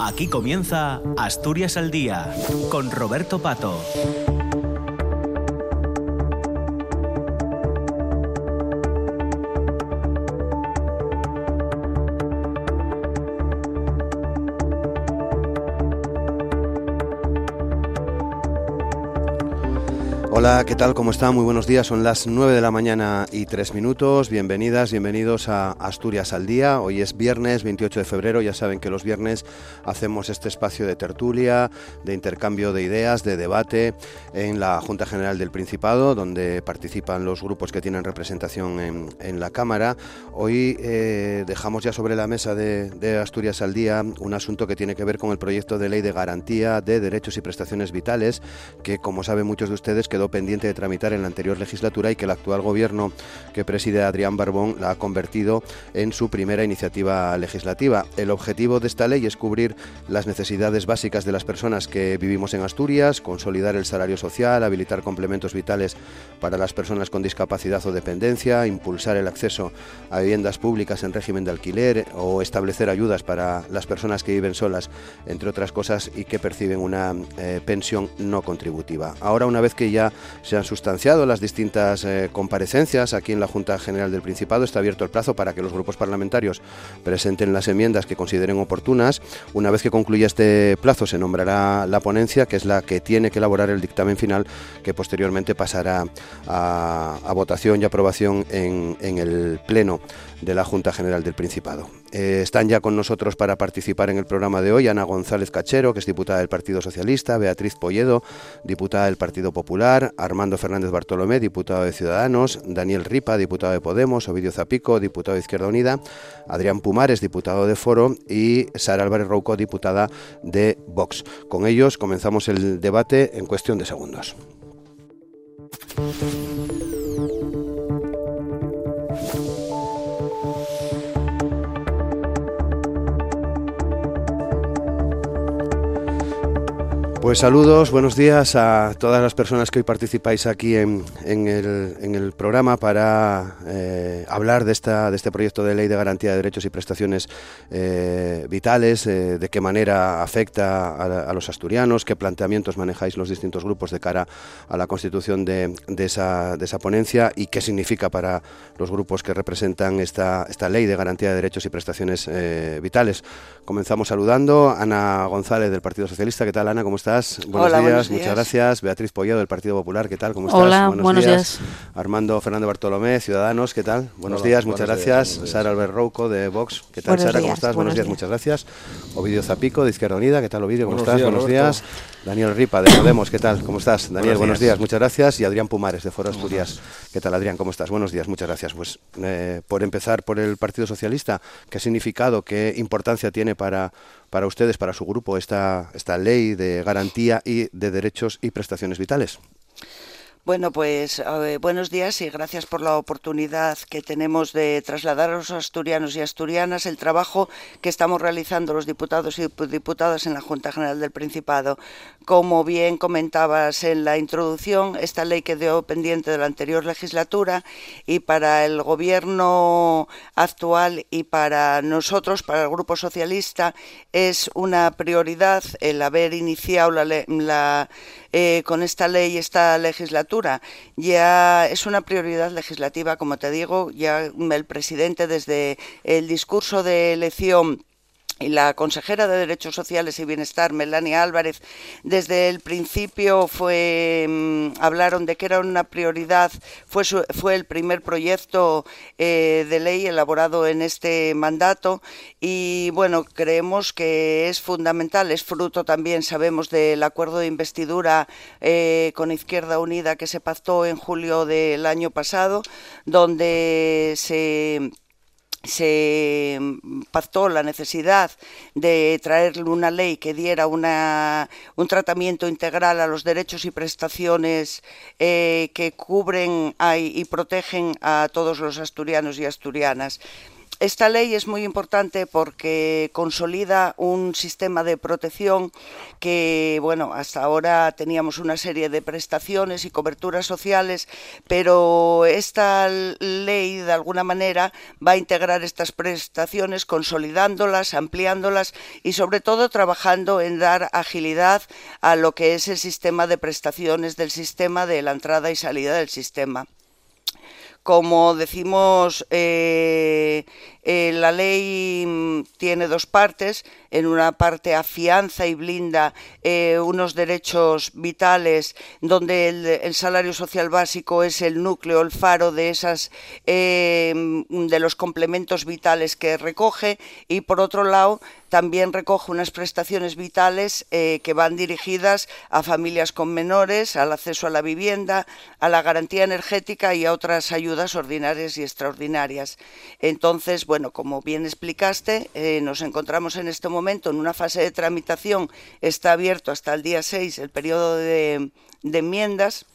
Aquí comienza Asturias al Día con Roberto Pato. Hola, ¿qué tal? ¿Cómo está? Muy buenos días. Son las 9 de la mañana y 3 minutos. Bienvenidas, bienvenidos a Asturias al Día. Hoy es viernes 28 de febrero. Ya saben que los viernes hacemos este espacio de tertulia, de intercambio de ideas, de debate en la Junta General del Principado, donde participan los grupos que tienen representación en, la Cámara. Hoy eh, dejamos ya sobre la mesa de, de Asturias al Día un asunto que tiene que ver con el proyecto de ley de garantía de derechos y prestaciones vitales, que como saben muchos de ustedes quedó pendiente de tramitar en la anterior legislatura y que el actual gobierno que preside Adrián Barbón la ha convertido en su primera iniciativa legislativa. El objetivo de esta ley es cubrir las necesidades básicas de las personas que vivimos en Asturias, consolidar el salario social, habilitar complementos vitales para las personas con discapacidad o dependencia, impulsar el acceso a viviendas públicas en régimen de alquiler o establecer ayudas para las personas que viven solas, entre otras cosas, y que perciben una eh, pensión no contributiva. Ahora, una vez que ya se han sustanciado las distintas eh, comparecencias aquí en la Junta General del Principado. Está abierto el plazo para que los grupos parlamentarios presenten las enmiendas que consideren oportunas. Una vez que concluya este plazo se nombrará la ponencia, que es la que tiene que elaborar el dictamen final, que posteriormente pasará a, votación y aprobación en, en el Pleno de la Junta General del Principado. Eh, están ya con nosotros para participar en el programa de hoy Ana González Cachero, que es diputada del Partido Socialista, Beatriz Polledo, diputada del Partido Popular, Armando Fernández Bartolomé, diputado de Ciudadanos, Daniel Ripa, diputado de Podemos, Ovidio Zapico, diputado de Izquierda Unida, Adrián Pumares, diputado de Foro y Sara Álvarez Rouco, diputada de Vox. Con ellos comenzamos el debate en cuestión de segundos. Pues saludos, buenos días a todas las personas que hoy participáis aquí en, el, programa para eh, hablar de, esta, de este proyecto de ley de garantía de derechos y prestaciones eh, vitales, eh, de qué manera afecta a, los asturianos, qué planteamientos manejáis los distintos grupos de cara a la constitución de, esa, de esa, ponencia y qué significa para los grupos que representan esta, esta ley de garantía de derechos y prestaciones vitales. Comenzamos saludando a Ana González del Partido Socialista. ¿Qué tal, Ana? ¿Cómo estás? Buenos, días, muchas gracias. Beatriz Pollado del Partido Popular, ¿qué tal? ¿Cómo estás? Hola, buenos, días. Armando Fernando Bartolomé, Ciudadanos, ¿qué tal? Buenos días, muchas gracias. Sara Albert Rouco de Vox, ¿qué tal, Sara? ¿Cómo estás? Buenos, días, muchas gracias. Ovidio Zapico de Izquierda Unida, ¿qué tal, Ovidio? ¿Cómo estás? buenos días. Daniel Ripa de Podemos, ¿qué tal? ¿Cómo estás? Daniel, buenos días. muchas gracias. Y Adrián Pumares de Foro Asturias, ¿qué tal, Adrián? ¿Cómo estás? Buenos días, muchas gracias. Pues eh, por empezar por el Partido Socialista, ¿qué significado, qué importancia tiene para, para ustedes, para su grupo, esta, esta ley de garantía y de derechos y prestaciones vitales? Bueno, pues buenos días y gracias por la oportunidad que tenemos de trasladar a los asturianos y asturianas el trabajo que estamos realizando los diputados y diputadas en la Junta General del Principado. Como bien comentabas en la introducción, esta ley quedó pendiente de la anterior legislatura y para el Gobierno actual y para nosotros, para el Grupo Socialista, es una prioridad el haber iniciado la, la eh, con esta ley, esta legislatura. Ya es una prioridad legislativa, como te digo, ya el presidente desde el discurso de elección la consejera de Derechos Sociales y Bienestar, Melania Álvarez, desde el principio fue mm, hablaron de que era una prioridad, fue, fue el primer proyecto eh, de ley elaborado en este mandato y bueno, creemos que es fundamental, es fruto también, sabemos, del acuerdo de investidura eh, con Izquierda Unida que se pactó en julio del año pasado, donde se se pactó la necesidad de traer una ley que diera una, un tratamiento integral a los derechos y prestaciones eh, que cubren y protegen a todos los asturianos y asturianas. Esta ley es muy importante porque consolida un sistema de protección que, bueno, hasta ahora teníamos una serie de prestaciones y coberturas sociales, pero esta ley de alguna manera va a integrar estas prestaciones consolidándolas, ampliándolas y sobre todo trabajando en dar agilidad a lo que es el sistema de prestaciones del sistema de la entrada y salida del sistema. Como decimos, eh, eh, la ley mm, tiene dos partes. En una parte afianza y blinda eh, unos derechos vitales donde el, salario social básico es el núcleo, el faro de esas de los complementos vitales que recoge y por otro lado también recoge unas prestaciones vitales eh, que van dirigidas a familias con menores, al acceso a la vivienda, a la garantía energética y a otras ayudas ordinarias y extraordinarias. Entonces, bueno, como bien explicaste, eh, nos encontramos en este momento en una fase de tramitación. Está abierto hasta el día 6 el periodo de enmiendas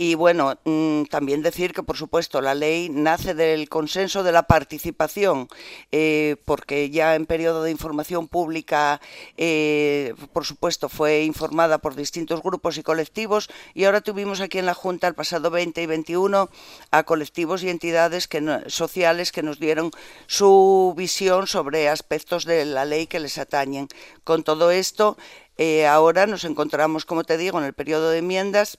y bueno, mm, también decir que, por supuesto, la ley nace del consenso de la participación, eh, porque ya en periodo de información pública, eh, por supuesto, fue informada por distintos grupos y colectivos, y ahora tuvimos aquí en la Junta el pasado 20 y 21 a colectivos y entidades sociales que nos dieron su visión sobre aspectos de la ley que les atañen. Con todo esto, eh, ahora nos encontramos, como te digo, en el periodo de enmiendas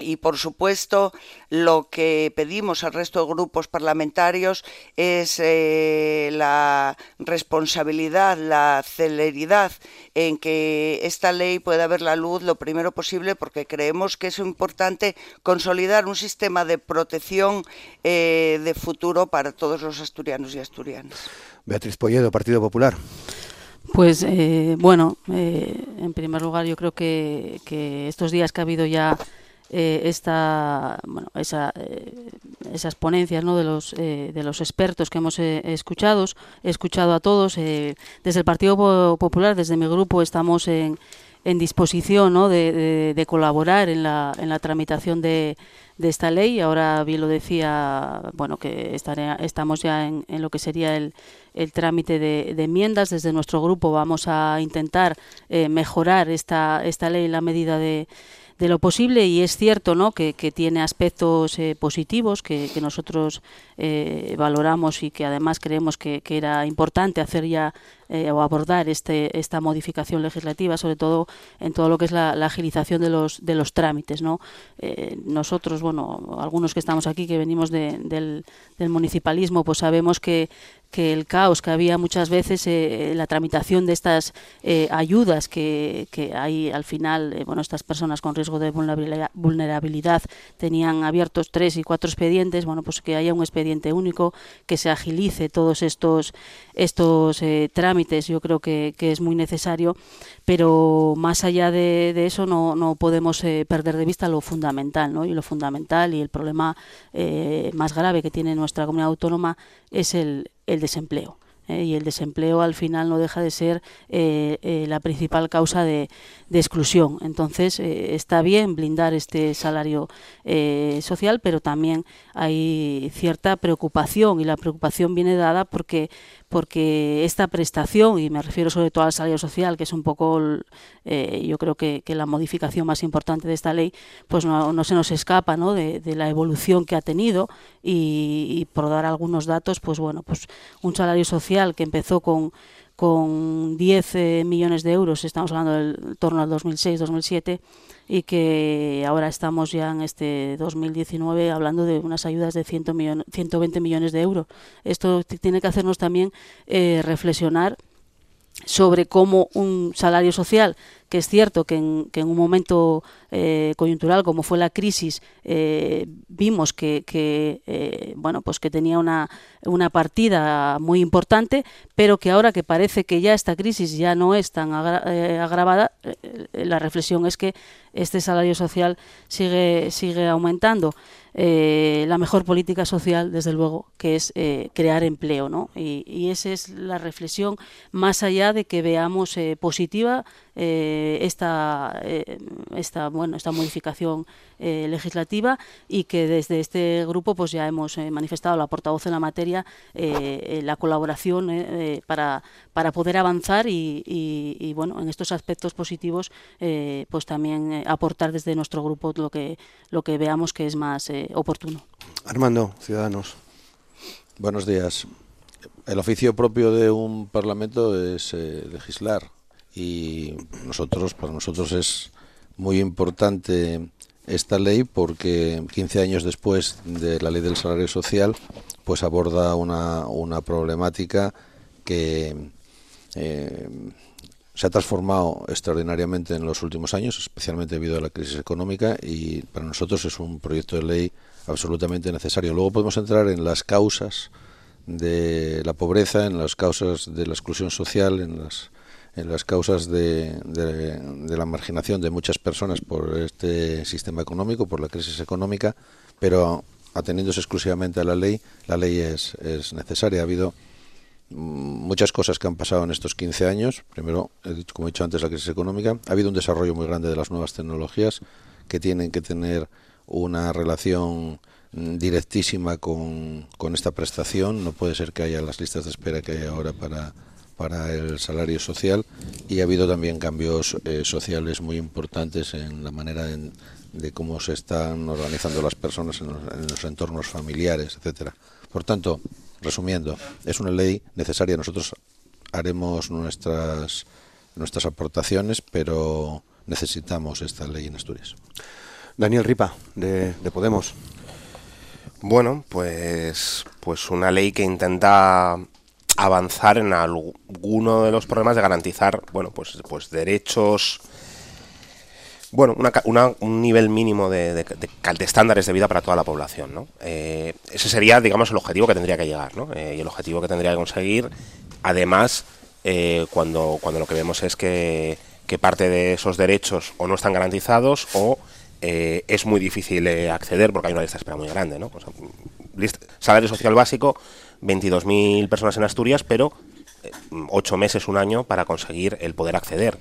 y, por supuesto, lo que pedimos al resto de grupos parlamentarios es eh, la responsabilidad, la celeridad en que esta ley pueda ver la luz lo primero posible, porque creemos que es importante consolidar un sistema de protección eh, de futuro para todos los asturianos y asturianas. Beatriz Polledo, Partido Popular. Pues eh, bueno, en primer lugar yo creo que, que estos días que ha habido ya eh, esta, bueno, esa, eh, esas ponencias ¿no? de, los, eh, de los expertos que hemos escuchado, he escuchado a todos. desde el Partido Popular, desde mi grupo, estamos en, en disposición ¿no? de, de, colaborar en la, en la tramitación de, de esta ley. Ahora bien lo decía, bueno, que estaré, estamos ya en, en, lo que sería el, el trámite de, enmiendas. Desde nuestro grupo vamos a intentar mejorar esta, esta ley en la medida de, de lo posible y es cierto ¿no? que, tiene aspectos eh, positivos que, nosotros eh, valoramos y que además creemos que, era importante hacer ya eh, o abordar este, esta modificación legislativa, sobre todo en todo lo que es la, agilización de los, de los trámites. ¿no? nosotros, bueno, algunos que estamos aquí, que venimos del, del municipalismo, pues sabemos que que el caos que había muchas veces eh, la tramitación de estas eh, ayudas que, que, hay al final, eh, bueno, estas personas con riesgo de vulnerabilidad, tenían abiertos tres y cuatro expedientes, bueno, pues que haya un expediente único, que se agilice todos estos, estos trámites, yo creo que, es muy necesario, pero más allá de, eso no, podemos perder de vista lo fundamental, ¿no? Y lo fundamental y el problema más grave que tiene nuestra comunidad autónoma es el, desempleo. ¿eh? y el desempleo al final no deja de ser eh, eh, la principal causa de exclusión. Entonces está bien blindar este salario social, pero también hay cierta preocupación y la preocupación viene dada porque porque esta prestación, y me refiero sobre todo al salario social, que es un poco, eh, yo creo que, la modificación más importante de esta ley, pues no, se nos escapa ¿no? de, la evolución que ha tenido y, por dar algunos datos, pues bueno, pues un salario social que empezó con con 10 eh, millones de euros, estamos hablando del torno al 2006-2007, y que ahora estamos ya en este 2019 hablando de unas ayudas de 100 120 millones de euros. Esto tiene que hacernos también eh, reflexionar sobre cómo un salario social que es cierto que en, que en un momento eh, coyuntural como fue la crisis eh, vimos que, que eh, bueno pues que tenía una, una partida muy importante pero que ahora que parece que ya esta crisis ya no es tan agravada la reflexión es que este salario social sigue sigue aumentando la mejor política social, desde luego, que es crear empleo, ¿no? Y, y, esa es la reflexión, más allá de que veamos positiva esta, esta, bueno, esta modificación legislativa y que desde este grupo pues ya hemos manifestado la portavoz en la materia la colaboración para, para poder avanzar y, y, bueno, en estos aspectos positivos pues también aportar desde nuestro grupo lo que, lo que veamos que es más oportuno. Armando, Ciudadanos. Buenos días. El oficio propio de un parlamento es eh, legislar y nosotros, para nosotros es muy importante esta ley porque 15 años después de la ley del salario social, pues aborda una, una problemática que eh, se ha transformado extraordinariamente en los últimos años, especialmente debido a la crisis económica y para nosotros es un proyecto de ley absolutamente necesario. Luego podemos entrar en las causas de la pobreza, en las causas de la exclusión social, en las, las causas de, de, la marginación de muchas personas por este sistema económico, por la crisis económica, pero ateniéndose exclusivamente a la ley, la ley es, es necesaria. Ha habido muchas cosas que han pasado en estos 15 años. Primero, como he dicho antes, la crisis económica. Ha habido un desarrollo muy grande de las nuevas tecnologías que tienen que tener una relación directísima con, con, esta prestación. No puede ser que haya las listas de espera que hay ahora para, para el salario social y ha habido también cambios eh, sociales muy importantes en la manera de, de, cómo se están organizando las personas en los, en los entornos familiares, etcétera. Por tanto, resumiendo, es una ley necesaria. Nosotros haremos nuestras nuestras aportaciones, pero necesitamos esta ley en Asturias. Daniel Ripa, de, Podemos. Bueno, pues, pues una ley que intenta avanzar en alguno de los problemas de garantizar, bueno, pues, pues derechos, bueno, un nivel mínimo de, de, estándares de vida para toda la población, ¿no? Eh, ese sería, digamos, el objetivo que tendría que llegar, ¿no? Eh, y el objetivo que tendría que conseguir, además, eh, cuando, cuando lo que vemos es que, que parte de esos derechos o no están garantizados o es muy difícil acceder porque hay una lista de espera muy grande. ¿no? salario social básico, 22.000 personas en Asturias, pero eh, ocho meses, un año para conseguir el poder acceder.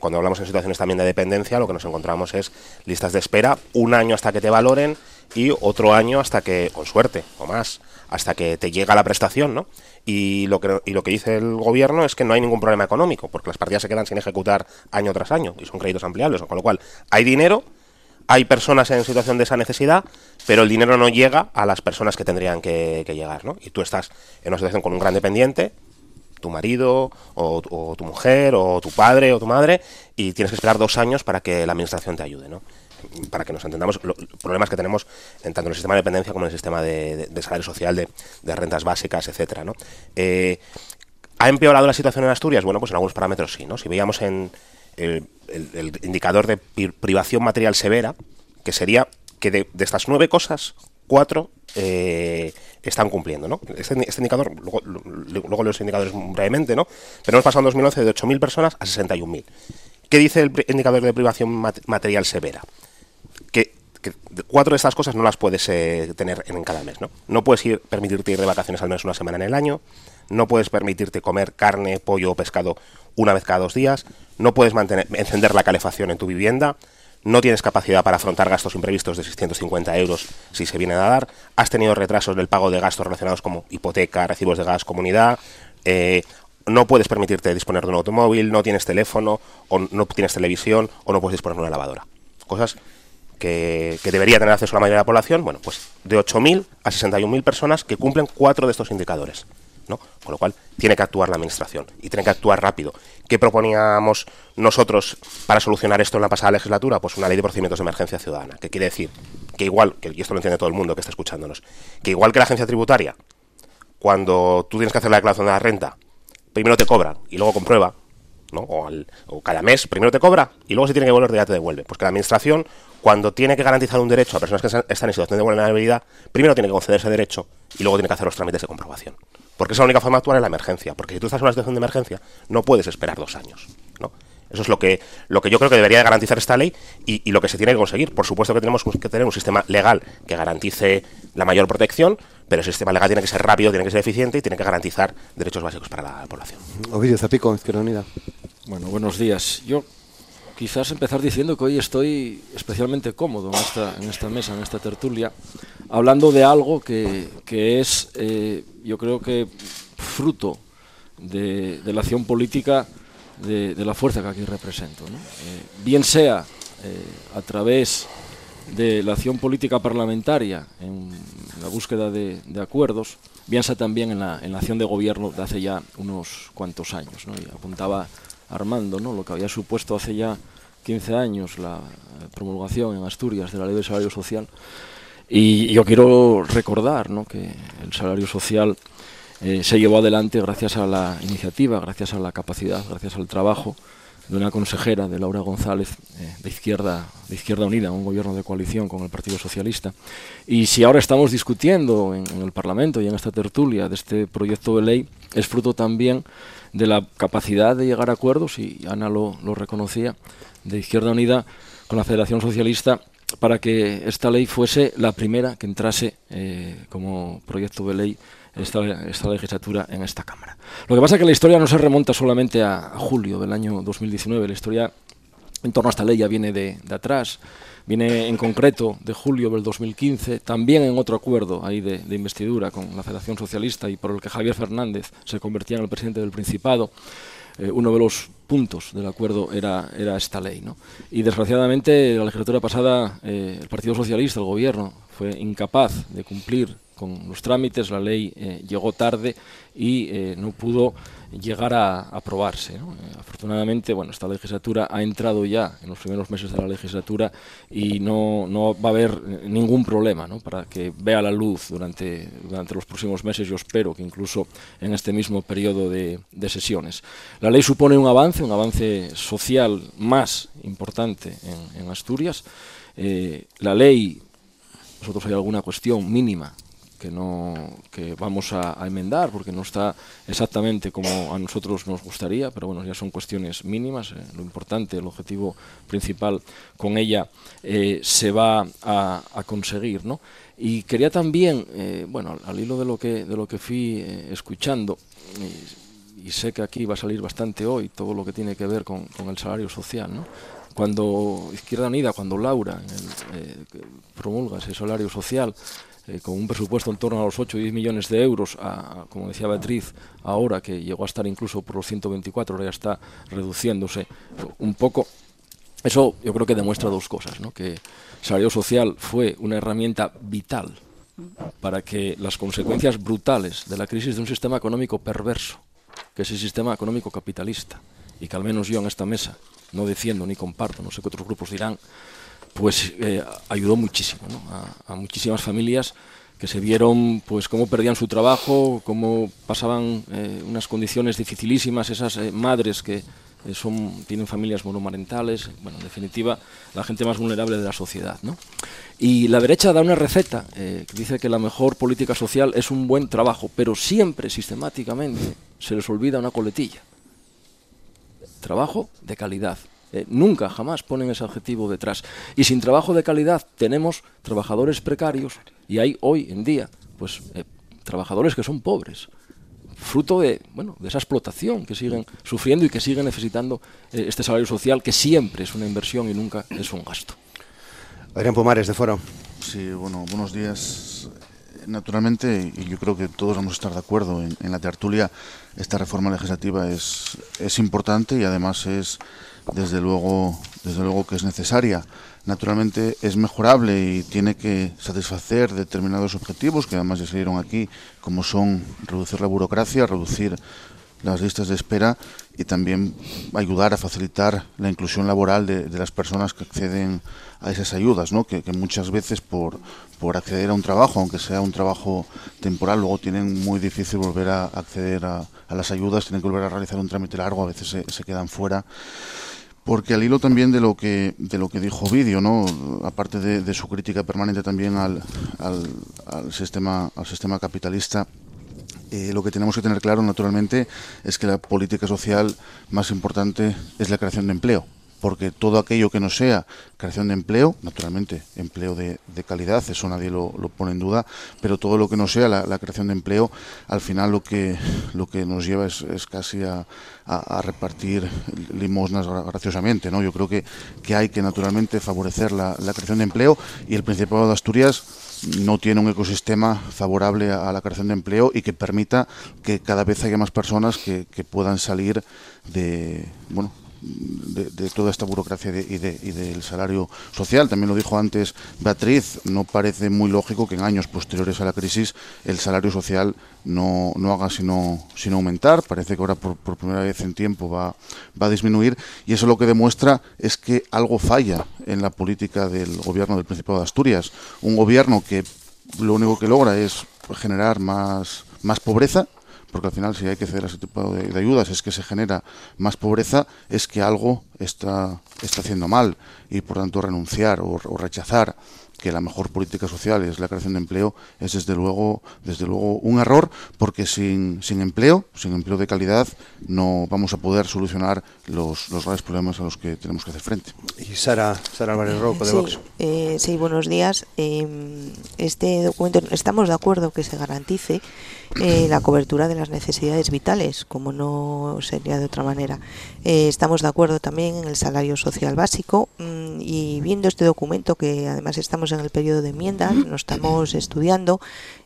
cuando hablamos en situaciones también de dependencia, lo que nos encontramos es listas de espera, un año hasta que te valoren y otro año hasta que, con suerte o más, hasta que te llega la prestación, ¿no? Y lo que, y lo que dice el gobierno es que no hay ningún problema económico, porque las partidas se quedan sin ejecutar año tras año y son créditos ampliables, con lo cual hay dinero, hay personas en situación de esa necesidad, pero el dinero no llega a las personas que tendrían que, llegar, ¿no? Y tú estás en una situación con un gran dependiente, tu marido, o, tu mujer, o tu padre, o tu madre, y tienes que esperar dos años para que la administración te ayude, ¿no? Para que nos entendamos los problemas que tenemos en tanto en el sistema de dependencia como en el sistema de, salario social, de, rentas básicas, etcétera, ¿no? Eh, ¿Ha empeorado la situación en Asturias? Bueno, pues en algunos parámetros sí, ¿no? Si veíamos en, el, indicador de privación material severa, que sería que de, estas nueve cosas, cuatro eh, están cumpliendo, ¿no? Este, este indicador, luego, luego, los indicadores brevemente, ¿no? Pero hemos pasado en 2011 de 8.000 personas a 61.000. ¿Qué dice el indicador de privación material severa? Que, cuatro de estas cosas no las puedes eh, tener en, cada mes, ¿no? No puedes ir, permitirte ir de vacaciones al menos una semana en el año, no puedes permitirte comer carne, pollo o pescado una vez cada dos días, no puedes mantener, encender la calefacción en tu vivienda, no tienes capacidad para afrontar gastos imprevistos de 650 euros si se viene a dar, has tenido retrasos del pago de gastos relacionados como hipoteca, recibos de gas, comunidad, eh, no puedes permitirte disponer de un automóvil, no tienes teléfono, o no tienes televisión, o no puedes disponer de una lavadora. Cosas que, debería tener acceso la mayoría de la población, bueno, pues de 8.000 a 61.000 personas que cumplen cuatro de estos indicadores. Con lo cual, tiene que actuar la Administración y tiene que actuar rápido. ¿Qué proponíamos nosotros para solucionar esto en la pasada legislatura? Pues una ley de procedimientos de emergencia ciudadana, que quiere decir que igual, que, y esto lo entiende todo el mundo que está escuchándonos, que igual que la agencia tributaria, cuando tú tienes que hacer la declaración de la renta, primero te cobran y luego comprueba, ¿no? O, cada mes primero te cobra y luego si tiene que volver ya te devuelve. Pues que la administración, cuando tiene que garantizar un derecho a personas que están en situación de vulnerabilidad, primero tiene que conceder ese derecho y luego tiene que hacer los trámites de comprobación. Porque es la única forma de actuar en la emergencia. Porque si tú estás en una situación de emergencia, no puedes esperar dos años. ¿no? Eso es lo que, lo que yo creo que debería garantizar esta ley y, lo que se tiene que conseguir. Por supuesto que tenemos que tener un sistema legal que garantice la mayor protección, pero ese sistema legal tiene que ser rápido, tiene que ser eficiente y tiene que garantizar derechos básicos para la población. Ovidio Zapico, Izquierda Unida. Bueno, buenos días. Yo quizás empezar diciendo que hoy estoy especialmente cómodo en esta, en esta mesa, en esta tertulia, hablando de algo que, que es, eh, yo creo que, fruto de, la acción política de, la fuerza que aquí represento. Eh, bien sea eh, a través de la acción política parlamentaria en la búsqueda de, acuerdos, bien sea también en la, acción de gobierno de hace ya unos cuantos años. Y apuntaba Armando ¿no? lo que había supuesto hace ya 15 años la promulgación en Asturias de la ley del salario social. Y yo quiero recordar ¿no? que el salario social eh, se llevó adelante gracias a la iniciativa, gracias a la capacidad, gracias al trabajo de una consejera, de Laura González, eh, de, izquierda, de Izquierda Unida, un gobierno de coalición con el Partido Socialista. Y si ahora estamos discutiendo en, en, el Parlamento y en esta tertulia de este proyecto de ley, es fruto también de la capacidad de llegar a acuerdos, y Ana lo, lo reconocía, de Izquierda Unida con la Federación Socialista para que esta ley fuese la primera que entrase eh, como proyecto de ley esta, esta, legislatura en esta Cámara. Lo que pasa es que la historia no se remonta solamente a, a julio del año 2019, la historia en torno a esta ley ya viene de, de, atrás, viene en concreto de julio del 2015, también en otro acuerdo ahí de, de, investidura con la Federación Socialista y por el que Javier Fernández se convertía en el presidente del Principado. Eh, uno de los puntos del acuerdo era, era esta ley. ¿no? Y desgraciadamente la legislatura pasada eh, el Partido Socialista, el gobierno, fue incapaz de cumplir con los trámites, la ley eh, llegó tarde y eh, no pudo llegar a aprobarse. ¿no? Eh, afortunadamente, bueno, esta legislatura ha entrado ya en los primeros meses de la legislatura y no, no va a haber ningún problema ¿no? para que vea la luz durante, durante los próximos meses, yo espero que incluso en este mismo periodo de, de sesiones. La ley supone un avance, un avance social más importante en, en Asturias. Eh, la ley, nosotros hay alguna cuestión mínima que no que vamos a, a, enmendar porque no está exactamente como a nosotros nos gustaría pero bueno ya son cuestiones mínimas eh, lo importante el objetivo principal con ella eh, se va a, conseguir no y quería también eh, bueno al, hilo de lo que de lo que fui escuchando y sé que aquí va a salir bastante hoy todo lo que tiene que ver con, con el salario social no cuando Izquierda Unida, cuando Laura promulga ese salario social, eh, con un presupuesto en torno a los 8 o 10 millones de euros, como decía Beatriz, ahora que llegó a estar incluso por los 124, ahora ya está reduciéndose un poco. Eso yo creo que demuestra dos cosas, ¿no? que salario social fue una herramienta vital para que las consecuencias brutales de la crisis de un sistema económico perverso, que es el sistema económico capitalista, y que al menos yo en esta mesa no defiendo ni comparto, no sé qué otros grupos dirán, pues eh, ayudó muchísimo ¿no? a, muchísimas familias que se vieron pues cómo perdían su trabajo, cómo pasaban eh, unas condiciones dificilísimas esas eh, madres que son, tienen familias monomarentales, bueno, en definitiva, la gente más vulnerable de la sociedad. ¿no? Y la derecha da una receta que dice que la mejor política social es un buen trabajo, pero siempre, sistemáticamente, se les olvida una coletilla. Trabajo de calidad, eh, nunca, jamás ponen ese objetivo detrás. Y sin trabajo de calidad tenemos trabajadores precarios y hay hoy en día pues eh, trabajadores que son pobres, fruto de, bueno, de esa explotación que siguen sufriendo y que siguen necesitando eh, este salario social que siempre es una inversión y nunca es un gasto. Adrián Pomares, de Foro. Sí, bueno, buenos días. Naturalmente, y yo creo que todos vamos a estar de acuerdo en, en la tertulia, esta reforma legislativa es, es importante y además es desde luego, desde luego que es necesaria. Naturalmente es mejorable y tiene que satisfacer determinados objetivos que además ya salieron aquí, como son reducir la burocracia, reducir las listas de espera y también ayudar a facilitar la inclusión laboral de, las personas que acceden a esas ayudas, ¿no? que, que muchas veces por, por acceder a un trabajo, aunque sea un trabajo temporal, luego tienen muy difícil volver a acceder a, a las ayudas, tienen que volver a realizar un trámite largo, a veces se, se quedan fuera porque al hilo también de lo que de lo que dijo Vídeo, ¿no? aparte de, de, su crítica permanente también al, al, al, sistema al sistema capitalista, eh, lo que tenemos que tener claro naturalmente es que la política social más importante es la creación de empleo porque todo aquello que no sea creación de empleo, naturalmente, empleo de, calidad, eso nadie lo, pone en duda, pero todo lo que no sea la, creación de empleo, al final lo que, lo que nos lleva es, casi a, repartir limosnas graciosamente. ¿no? Yo creo que, que hay que naturalmente favorecer la, creación de empleo y el Principado de Asturias no tiene un ecosistema favorable a, la creación de empleo y que permita que cada vez haya más personas que, que puedan salir de bueno de, toda esta burocracia y, del salario social. También lo dijo antes Beatriz, no parece muy lógico que en años posteriores a la crisis el salario social no, no haga sino, sino aumentar. Parece que ahora por, primera vez en tiempo va, va a disminuir y eso lo que demuestra es que algo falla en la política del gobierno del Principado de Asturias. Un gobierno que lo único que logra es generar más, más pobreza porque al final si hay que ceder a ese tipo de, ayudas es que se genera más pobreza, es que algo está, está haciendo mal. Y por tanto renunciar o rechazar que la mejor política social es la creación de empleo es desde luego desde luego un error porque sin, sin empleo sin empleo de calidad no vamos a poder solucionar los, los graves problemas a los que tenemos que hacer frente. Y Sara Sara Álvarez Roco de Vox. eh, sí buenos días. Em, este documento estamos de acuerdo que se garantice eh, la cobertura de las necesidades vitales como no sería de otra manera eh, estamos de acuerdo también en el salario social básico mm, y viendo este documento que además estamos en el periodo de enmiendas, lo estamos estudiando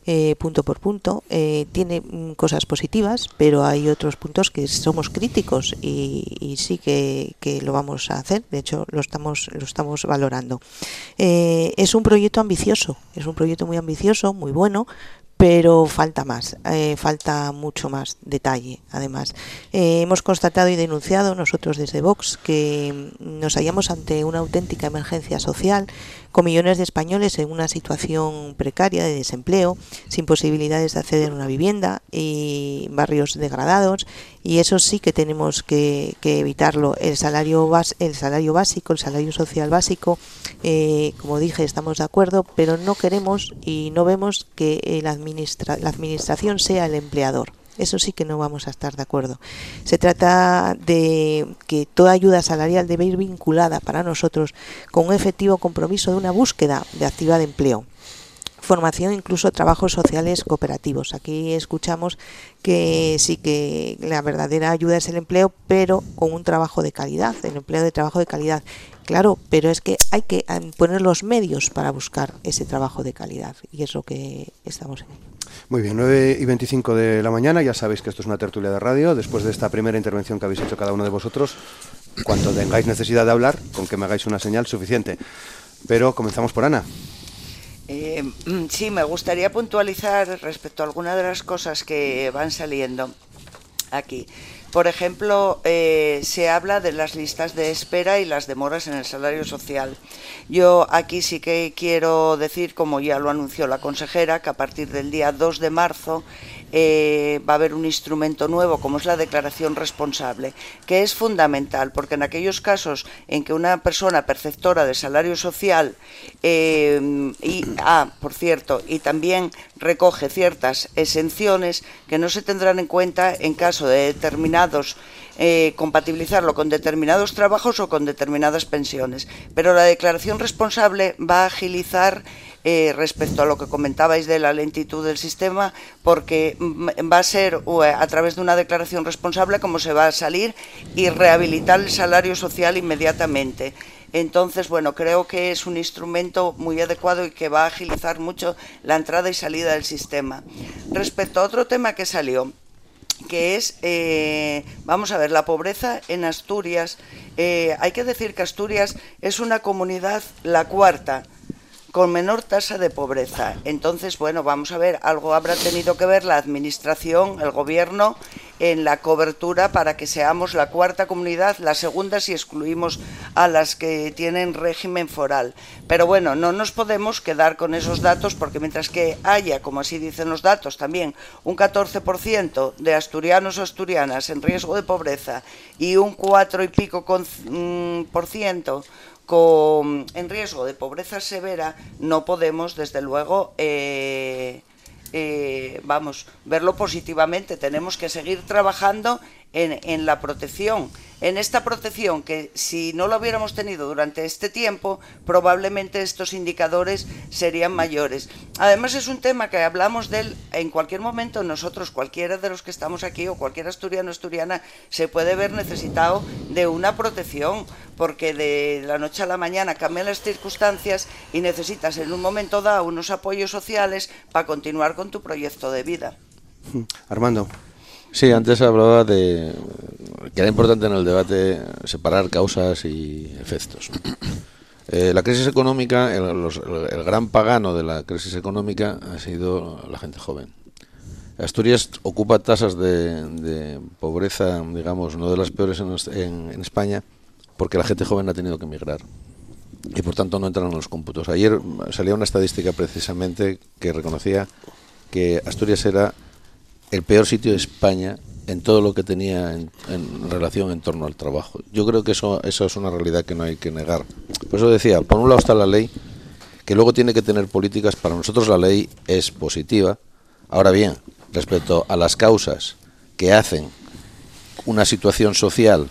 eh, punto por punto. Eh, tiene mm, cosas positivas, pero hay otros puntos que somos críticos y, sí que, lo vamos a hacer. De hecho, lo estamos, lo estamos valorando. Eh, es un proyecto ambicioso, es un proyecto muy ambicioso, muy bueno, pero falta más, eh, falta mucho más detalle. Además, eh, hemos constatado y denunciado nosotros desde Vox que nos hallamos ante una auténtica emergencia social, con millones de españoles en una situación precaria de desempleo, sin posibilidades de acceder a una vivienda y barrios degradados. Y eso sí que tenemos que, evitarlo. El salario, el salario básico, el salario social básico, eh, como dije, estamos de acuerdo, pero no queremos y no vemos que la la administración sea el empleador. Eso sí que no vamos a estar de acuerdo. Se trata de que toda ayuda salarial debe ir vinculada para nosotros con un efectivo compromiso de una búsqueda de actividad de empleo formación, incluso trabajos sociales cooperativos. Aquí escuchamos que sí que la verdadera ayuda es el empleo, pero con un trabajo de calidad, el empleo de trabajo de calidad. Claro, pero es que hay que poner los medios para buscar ese trabajo de calidad y es lo que estamos en. Muy bien, 9 y 25 de la mañana, ya sabéis que esto es una tertulia de radio. Después de esta primera intervención que habéis hecho cada uno de vosotros, cuando tengáis necesidad de hablar, con que me hagáis una señal suficiente. Pero comenzamos por Ana. Eh, sí, me gustaría puntualizar respecto a algunas de las cosas que van saliendo aquí. Por ejemplo, eh, se habla de las listas de espera y las demoras en el salario social. Yo aquí sí que quiero decir, como ya lo anunció la consejera, que a partir del día 2 de marzo eh, va a haber un instrumento nuevo como es la declaración responsable, que es fundamental, porque en aquellos casos en que una persona perceptora de salario social eh, y, ah, por cierto, y también recoge ciertas exenciones que no se tendrán en cuenta en caso de determinados eh, compatibilizarlo con determinados trabajos o con determinadas pensiones. Pero la declaración responsable va a agilizar eh, respecto a lo que comentabais de la lentitud del sistema, porque va a ser a través de una declaración responsable como se va a salir y rehabilitar el salario social inmediatamente. Entonces, bueno, creo que es un instrumento muy adecuado y que va a agilizar mucho la entrada y salida del sistema. Respecto a otro tema que salió, que es, eh, vamos a ver, la pobreza en Asturias. Eh, hay que decir que Asturias es una comunidad, la cuarta, con menor tasa de pobreza. Entonces, bueno, vamos a ver, algo habrá tenido que ver la Administración, el Gobierno, en la cobertura para que seamos la cuarta comunidad, la segunda si excluimos a las que tienen régimen foral. Pero bueno, no nos podemos quedar con esos datos porque mientras que haya, como así dicen los datos, también un 14% de asturianos o asturianas en riesgo de pobreza y un 4 y pico mm, por ciento con, en riesgo de pobreza severa, no podemos, desde luego, eh, eh, vamos, verlo positivamente. Tenemos que seguir trabajando en, en la protección en esta protección que si no lo hubiéramos tenido durante este tiempo, probablemente estos indicadores serían mayores. Además es un tema que hablamos de él en cualquier momento, nosotros, cualquiera de los que estamos aquí o cualquier asturiano o asturiana, se puede ver necesitado de una protección, porque de la noche a la mañana cambian las circunstancias y necesitas en un momento dado unos apoyos sociales para continuar con tu proyecto de vida. Armando. Sí, antes hablaba de que era importante en el debate separar causas y efectos. Eh, la crisis económica, el, gran pagano de la crisis económica ha sido la gente joven. Asturias ocupa tasas de, pobreza, digamos, no de las peores en, en, España, porque la gente joven ha tenido que emigrar y por tanto no entran en los cómputos. Ayer salía una estadística precisamente que reconocía que Asturias era el peor sitio de España en todo lo que tenía en, relación en torno al trabajo. Yo creo que eso, eso es una realidad que no hay que negar. Por eso decía, por un lado está la ley, que luego tiene que tener políticas. Para nosotros la ley es positiva. Ahora bien, respecto a las causas que hacen una situación social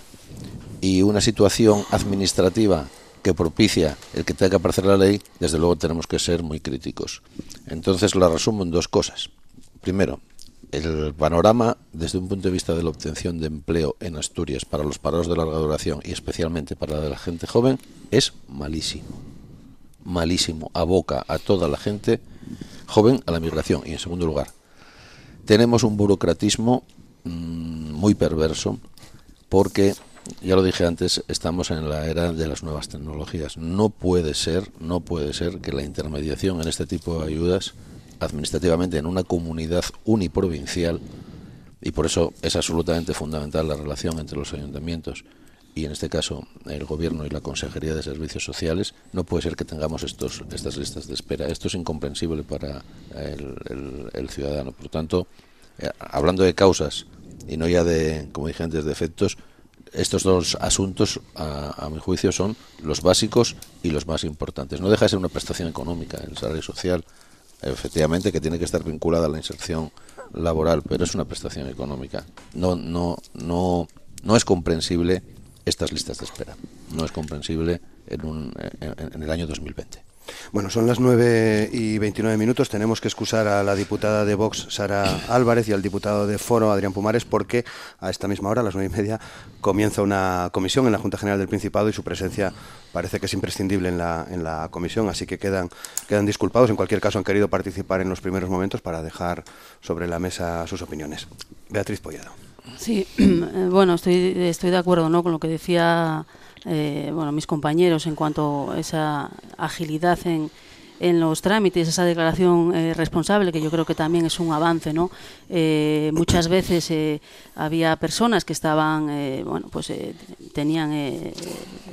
y una situación administrativa que propicia el que tenga que aparecer la ley, desde luego tenemos que ser muy críticos. Entonces la resumo en dos cosas. Primero, el panorama desde un punto de vista de la obtención de empleo en Asturias para los parados de larga duración y especialmente para la gente joven es malísimo. Malísimo. Aboca a toda la gente joven a la migración. Y en segundo lugar, tenemos un burocratismo mm, muy perverso porque, ya lo dije antes, estamos en la era de las nuevas tecnologías. No puede ser, no puede ser que la intermediación en este tipo de ayudas administrativamente en una comunidad uniprovincial y por eso es absolutamente fundamental la relación entre los ayuntamientos y en este caso el gobierno y la consejería de servicios sociales no puede ser que tengamos estos estas listas de espera esto es incomprensible para el, ciudadano por tanto eh, hablando de causas y no ya de como dije antes de efectos estos dos asuntos, a, a, mi juicio, son los básicos y los más importantes. No deja de ser una prestación económica, el salario social, efectivamente que tiene que estar vinculada a la inserción laboral, pero es una prestación económica. No, no, no, no es comprensible estas listas de espera. No es comprensible en, un, en el año 2020. Bueno, son las 9 y 29 minutos. Tenemos que excusar a la diputada de Vox, Sara Álvarez, y al diputado de Foro, Adrián Pumares, porque a esta misma hora, a las nueve y media, comienza una comisión en la Junta General del Principado y su presencia parece que es imprescindible en la, en la comisión, así que quedan, quedan disculpados. En cualquier caso, han querido participar en los primeros momentos para dejar sobre la mesa sus opiniones. Beatriz Pollado. Sí, eh, bueno, estoy, estoy de acuerdo ¿no? con lo que decía eh, bueno, mis compañeros en cuanto a esa agilidad en, en los trámites, esa declaración eh, responsable, que yo creo que también es un avance, ¿no? Eh, muchas veces había personas que estaban, bueno, pues tenían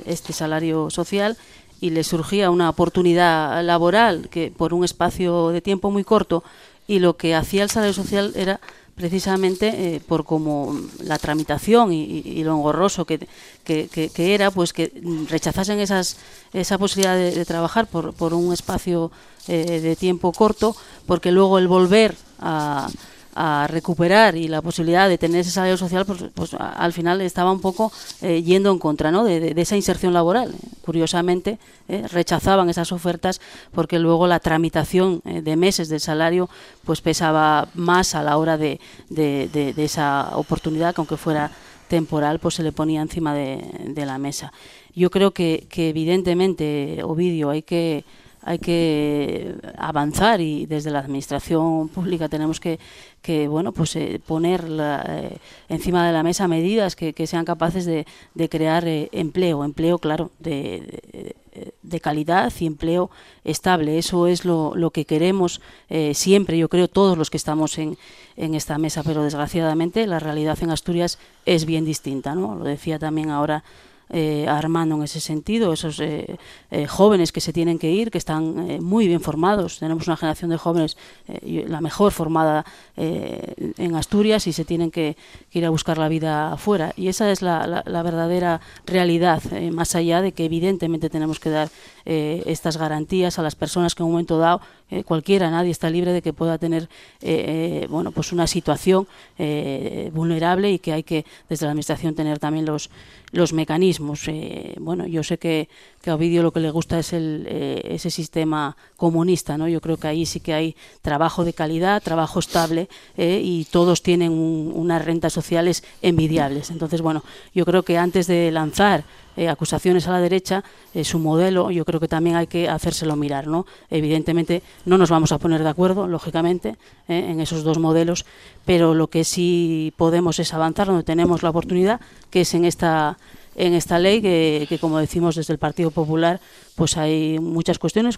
este salario social y les surgía una oportunidad laboral que por un espacio de tiempo muy corto y lo que hacía el salario social era precisamente eh, por como la tramitación y, lo engorroso que, que, era, pues que rechazasen esas, esa posibilidad de, trabajar por, por, un espacio eh, de tiempo corto, porque luego el volver a, a recuperar y la posibilidad de tener ese salario social, pues, pues al final estaba un poco eh, yendo en contra ¿no? de, esa inserción laboral. Curiosamente, eh, rechazaban esas ofertas porque luego la tramitación eh, de meses del salario pues pesaba más a la hora de, de, esa oportunidad, que aunque fuera temporal, pues se le ponía encima de, la mesa. Yo creo que, que evidentemente, Ovidio, hay que hay que avanzar y desde la administración pública tenemos que, que bueno pues eh, poner eh, encima de la mesa medidas que, sean capaces de, crear eh, empleo empleo claro de, de, calidad y empleo estable. Eso es lo, lo que queremos siempre yo creo todos los que estamos en, en esta mesa. Pero desgraciadamente la realidad en Asturias es bien distinta no lo decía también ahora eh, Armando en ese sentido, esos eh, eh, jóvenes que se tienen que ir, que están eh, muy bien formados. Tenemos una generación de jóvenes, la mejor formada en Asturias, y se tienen que, ir a buscar la vida afuera. Y esa es la, la verdadera realidad, más allá de que evidentemente tenemos que dar estas garantías a las personas que en un momento dado eh, cualquiera, nadie está libre de que pueda tener eh, bueno, pues una situación vulnerable y que hay que desde la administración tener también los los mecanismos. bueno, yo sé que, que, a Ovidio lo que le gusta es el, ese sistema comunista, ¿no? Yo creo que ahí sí que hay trabajo de calidad, trabajo estable y todos tienen unas rentas sociales envidiables. Entonces, bueno, yo creo que antes de lanzar eh, acusaciones a la derecha, eh, su modelo yo creo que también hay que hacérselo mirar. ¿no? Evidentemente no nos vamos a poner de acuerdo, lógicamente, eh, en esos dos modelos, pero lo que sí podemos es avanzar donde tenemos la oportunidad, que es en esta en esta ley que, que, como decimos desde el Partido Popular pues hay muchas cuestiones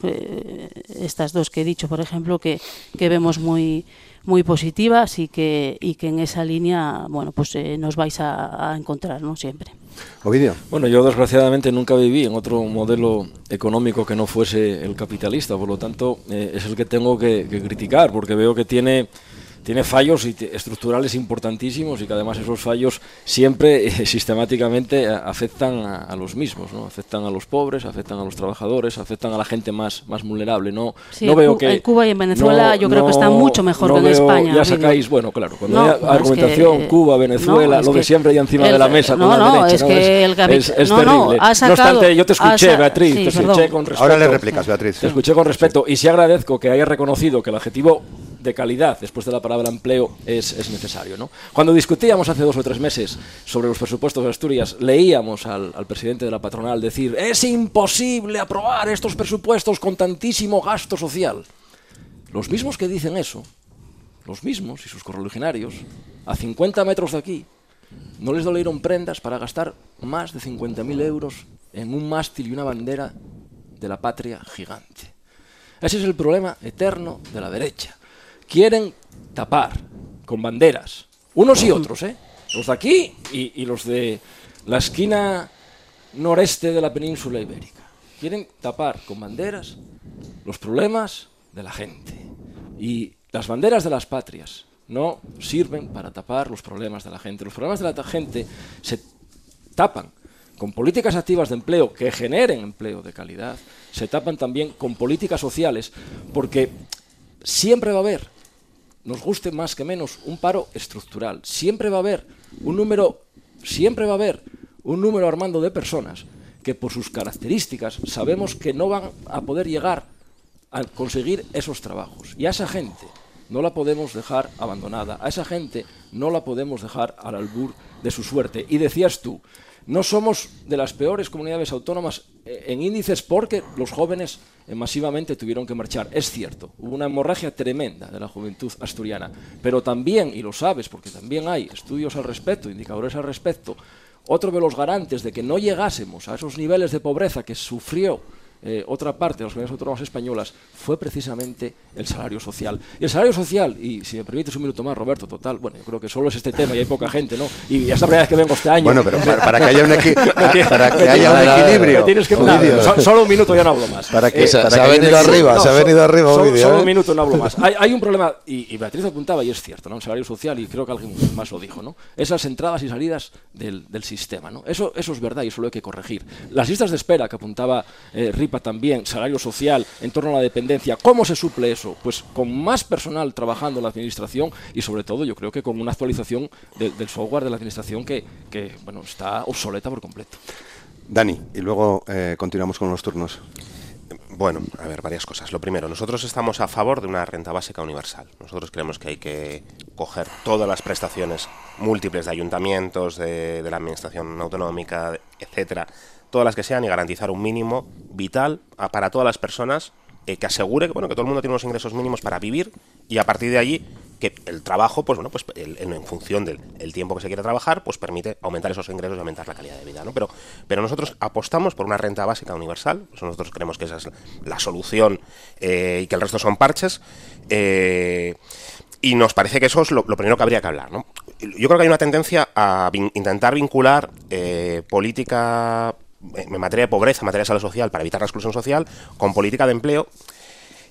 estas dos que he dicho por ejemplo que, que vemos muy muy positivas y que, y que en esa línea bueno pues eh, nos vais a, encontrar ¿no? siempre. Ovidio. Bueno, yo desgraciadamente nunca viví en otro modelo económico que no fuese el capitalista, por lo tanto eh, es el que tengo que criticar, porque veo que tiene tiene fallos estructurales importantísimos y que además esos fallos siempre eh, sistemáticamente afectan a, los mismos, ¿no? Afectan a los pobres, afectan a los trabajadores, afectan a la gente más, más vulnerable. No, no veo que en Cuba y en Venezuela yo creo que está mucho mejor que en España. Ya sacáis, bueno, claro, cuando hay argumentación Cuba, Venezuela, lo de siempre hay encima de la mesa no, con la no, derecha, es que el es, es terrible. Sacado, no obstante, yo te escuché, Beatriz, te escuché con respeto. Ahora le replicas, Beatriz. Te escuché con respeto y sí agradezco que haya reconocido que el adjetivo de calidad después de la palabra empleo es, es, necesario. ¿no? Cuando discutíamos hace dos o tres meses sobre los presupuestos de Asturias, leíamos al, al, presidente de la patronal decir es imposible aprobar estos presupuestos con tantísimo gasto social. Los mismos que dicen eso, los mismos y sus correligionarios, a 50 metros de aquí, no les dolieron prendas para gastar más de 50.000 euros en un mástil y una bandera de la patria gigante. Ese es el problema eterno de la derecha quieren tapar con banderas, unos y otros, ¿eh? los de aquí y, los de la esquina noreste de la península ibérica. Quieren tapar con banderas los problemas de la gente. Y las banderas de las patrias no sirven para tapar los problemas de la gente. Los problemas de la gente se tapan con políticas activas de empleo que generen empleo de calidad, se tapan también con políticas sociales, porque siempre va a haber nos guste más que menos, un paro estructural. Siempre va a haber un número, siempre va a haber un número armando de personas que por sus características sabemos que no van a poder llegar a conseguir esos trabajos. Y a esa gente no la podemos dejar abandonada, a esa gente no la podemos dejar al albur de su suerte. Y decías tú, no somos de las peores comunidades autónomas eh, en índices porque los jóvenes eh, masivamente tuvieron que marchar. Es cierto, hubo una hemorragia tremenda de la juventud asturiana, pero también, y lo sabes porque también hay estudios al respecto, indicadores al respecto, otro de los garantes de que no llegásemos a esos niveles de pobreza que sufrió eh, otra parte de las comunidades autónomas españolas fue precisamente el salario social. Y el salario social, y si me permites un minuto más, Roberto, total, bueno, yo creo que solo es este tema y hay poca gente, ¿no? Y ya es la primera vez que vengo este año. Bueno, pero para, que haya un, para que haya un equilibrio. Tienes que, solo un minuto ya no hablo más. Para que, se, ha venido arriba, se ha venido arriba. Solo, solo un ¿eh? minuto no hablo más. Hay, hay un problema, y, Beatriz apuntaba, y es cierto, ¿no? El salario social, y creo que alguien más lo dijo, ¿no? Esas entradas y salidas del, del sistema, ¿no? Eso, eso es verdad y eso lo hay que corregir. Las listas de espera que apuntaba eh, Ripa también, salario social en torno a la dependencia. ¿Cómo se suple eso? Pues con más personal trabajando en la administración y sobre todo yo creo que con una actualización del software de la administración que, que, bueno, está obsoleta por completo. Dani, y luego eh, continuamos con los turnos. Bueno, a ver, varias cosas. Lo primero, nosotros estamos a favor de una renta básica universal. Nosotros creemos que hay que coger todas las prestaciones múltiples de ayuntamientos, de, de la administración autonómica, etcétera, todas las que sean y garantizar un mínimo vital para todas las personas eh, que asegure que bueno que todo el mundo tiene unos ingresos mínimos para vivir y a partir de allí que el trabajo pues bueno pues en función del tiempo que se quiera trabajar pues permite aumentar esos ingresos y aumentar la calidad de vida ¿no? pero pero nosotros apostamos por una renta básica universal nosotros creemos que esa es la solución eh, y que el resto son parches eh, y nos parece que eso es lo, primero que habría que hablar. ¿no? Yo creo que hay una tendencia a intentar vincular política en materia de pobreza, en materia de salud social, para evitar la exclusión social, con política de empleo.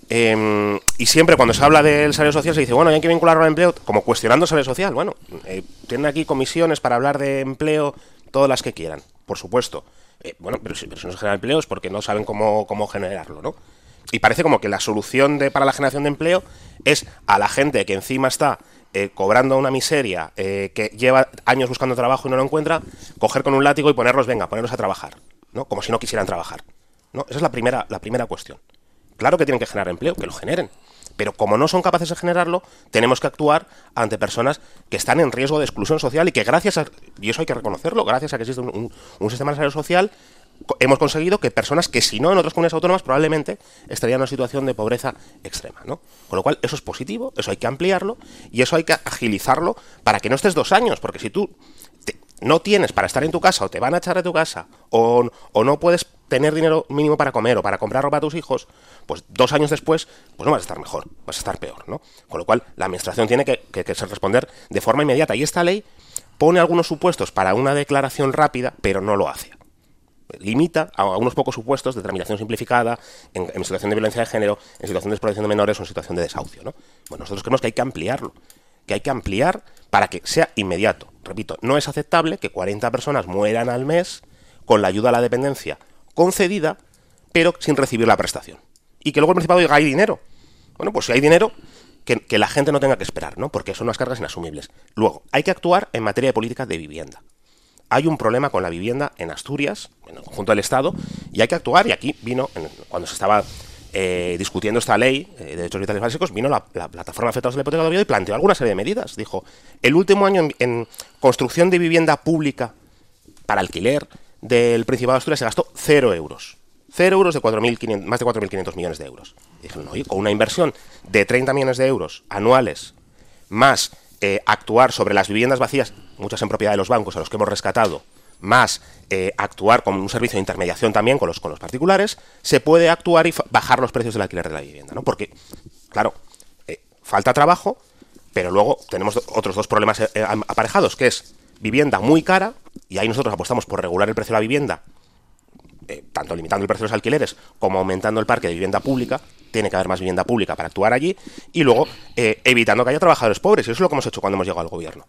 Em, y siempre cuando se habla del salario social se dice, bueno, hay que vincularlo al empleo, como cuestionando el salario social. Bueno, eh, tienen aquí comisiones para hablar de empleo, todas las que quieran, por supuesto. Eh, bueno, pero si, no se genera empleo es porque no saben cómo, cómo generarlo, ¿no? y parece como que la solución de, para la generación de empleo es a la gente que encima está eh, cobrando una miseria, eh, que lleva años buscando trabajo y no lo encuentra, coger con un látigo y ponerlos, venga, ponerlos a trabajar, ¿no? Como si no quisieran trabajar, ¿no? Esa es la primera, la primera cuestión. Claro que tienen que generar empleo, que lo generen. Pero como no son capaces de generarlo, tenemos que actuar ante personas que están en riesgo de exclusión social y que gracias a, y eso hay que reconocerlo, gracias a que existe un, un sistema de salud social, hemos conseguido que personas que si no en otras comunidades autónomas probablemente estarían en una situación de pobreza extrema, ¿no? Con lo cual eso es positivo, eso hay que ampliarlo y eso hay que agilizarlo para que no estés dos años, porque si tú no tienes para estar en tu casa o te van a echar de tu casa o, no puedes tener dinero mínimo para comer o para comprar ropa a tus hijos, pues dos años después, pues no vas a estar mejor, vas a estar peor, ¿no? Con lo cual la administración tiene que, que responder de forma inmediata y esta ley pone algunos supuestos para una declaración rápida, pero no lo hace limita a unos pocos supuestos de tramitación simplificada en, situación de violencia de género, en situación de explotación de menores o en situación de desahucio. ¿no? Bueno, nosotros creemos que hay que ampliarlo, que hay que ampliar para que sea inmediato. Repito, no es aceptable que 40 personas mueran al mes con la ayuda a la dependencia concedida, pero sin recibir la prestación. Y que luego el Principado diga, hay dinero. Bueno, pues si hay dinero, que, que, la gente no tenga que esperar, ¿no? Porque son unas cargas inasumibles. Luego, hay que actuar en materia de política de vivienda hay un problema con la vivienda en Asturias, en el conjunto del Estado, y hay que actuar. Y aquí vino, cuando se estaba eh, discutiendo esta ley eh, de derechos vitales básicos, vino la, la plataforma afectados de la hipoteca de Oviedo y planteó alguna serie de medidas. Dijo, el último año en, en construcción de vivienda pública para alquiler del Principado de Asturias se gastó cero euros. Cero euros de 4 más de 4.500 millones de euros. Y dijeron, oye, con una inversión de 30 millones de euros anuales, más eh, actuar sobre las viviendas vacías, muchas en propiedad de los bancos a los que hemos rescatado, más eh, actuar como un servicio de intermediación también con los, con los particulares, se puede actuar y bajar los precios del alquiler de la vivienda, ¿no? Porque, claro, eh, falta trabajo, pero luego tenemos otros dos problemas aparejados, que es vivienda muy cara, y ahí nosotros apostamos por regular el precio de la vivienda, tanto limitando el precio de los alquileres como aumentando el parque de vivienda pública, tiene que haber más vivienda pública para actuar allí, y luego eh, evitando que haya trabajadores pobres, y eso es lo que hemos hecho cuando hemos llegado al gobierno.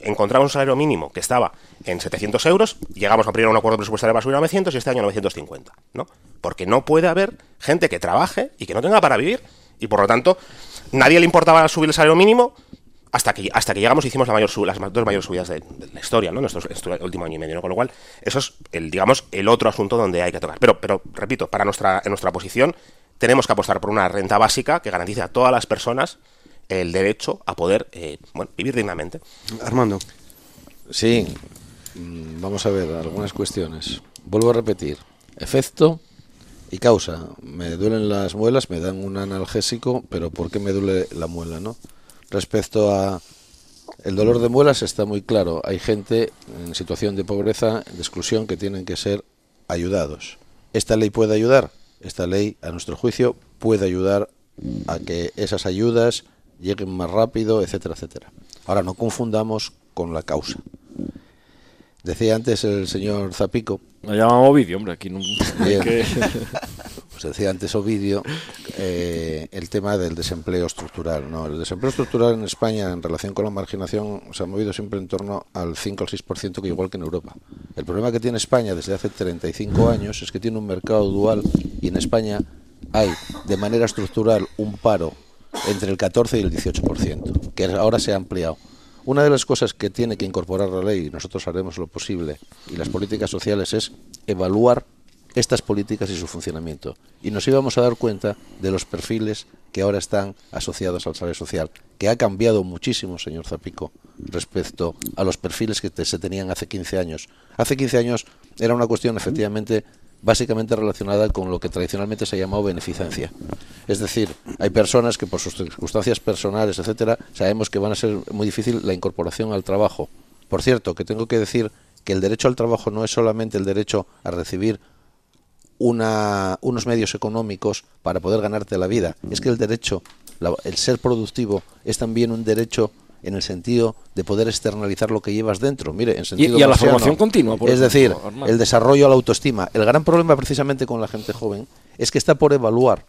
Encontramos un salario mínimo que estaba en 700 euros, llegamos a pedir un acuerdo presupuestario para subir a 900 y este año a 950, ¿no? Porque no puede haber gente que trabaje y que no tenga para vivir, y por lo tanto, nadie le importaba subir el salario mínimo, hasta que, hasta que llegamos hicimos la mayor, las dos mayores subidas de, la historia, ¿no? Nuestro, nuestro, último año y medio, ¿no? Con lo cual, eso es, el, digamos, el otro asunto donde hay que tocar. Pero, pero repito, para nuestra, en nuestra posición, tenemos que apostar por una renta básica que garantice a todas las personas el derecho a poder eh, bueno, vivir dignamente. Armando. Sí, vamos a ver algunas cuestiones. Vuelvo a repetir. Efecto y causa. Me duelen las muelas, me dan un analgésico, pero ¿por qué me duele la muela, no? Respecto a el dolor de muelas está muy claro. Hay gente en situación de pobreza, de exclusión, que tienen que ser ayudados. ¿Esta ley puede ayudar? Esta ley, a nuestro juicio, puede ayudar a que esas ayudas lleguen más rápido, etcétera, etcétera. Ahora, no confundamos con la causa. Decía antes el señor Zapico. Me llaman Ovidio, hombre, aquí no. decía antes Ovidio eh, el tema del desempleo estructural. No, el desempleo estructural en España en relación con la marginación se ha movido siempre en torno al 5 al 6%, que igual que en Europa. El problema que tiene España desde hace 35 años es que tiene un mercado dual y en España hay de manera estructural un paro entre el 14 y el 18%, que ahora se ha ampliado. Una de las cosas que tiene que incorporar la ley, y nosotros haremos lo posible, y las políticas sociales es evaluar estas políticas y su funcionamiento. Y nos íbamos a dar cuenta de los perfiles que ahora están asociados al salario social, que ha cambiado muchísimo, señor Zapico, respecto a los perfiles que se tenían hace 15 años. Hace 15 años era una cuestión efectivamente básicamente relacionada con lo que tradicionalmente se ha llamado beneficencia. Es decir, hay personas que por sus circunstancias personales, etcétera, sabemos que van a ser muy difícil la incorporación al trabajo. Por cierto, que tengo que decir que el derecho al trabajo no es solamente el derecho a recibir una, unos medios económicos para poder ganarte la vida, es que el derecho, la, el ser productivo, es también un derecho en el sentido de poder externalizar lo que llevas dentro. Mire, en sentido y, y a la formación continua. Por es ejemplo, decir, Armando. el desarrollo a la autoestima. El gran problema precisamente con la gente joven es que está por evaluar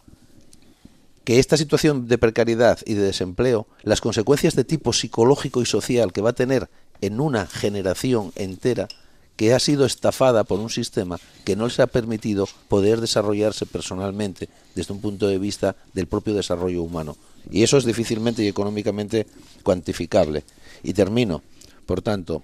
que esta situación de precariedad y de desempleo, las consecuencias de tipo psicológico y social que va a tener en una generación entera, que ha sido estafada por un sistema que no les ha permitido poder desarrollarse personalmente desde un punto de vista del propio desarrollo humano. Y eso es difícilmente y económicamente cuantificable. Y termino. Por tanto,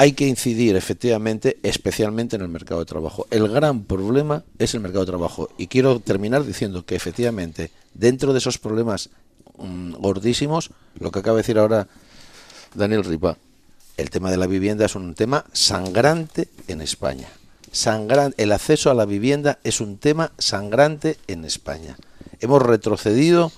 hay que incidir efectivamente, especialmente en el mercado de trabajo. El gran problema es el mercado de trabajo. Y quiero terminar diciendo que efectivamente, dentro de esos problemas mm, gordísimos, lo que acaba de decir ahora Daniel Ripa, el tema de la vivienda es un tema sangrante en España. el acceso a la vivienda es un tema sangrante en España. Hemos retrocedido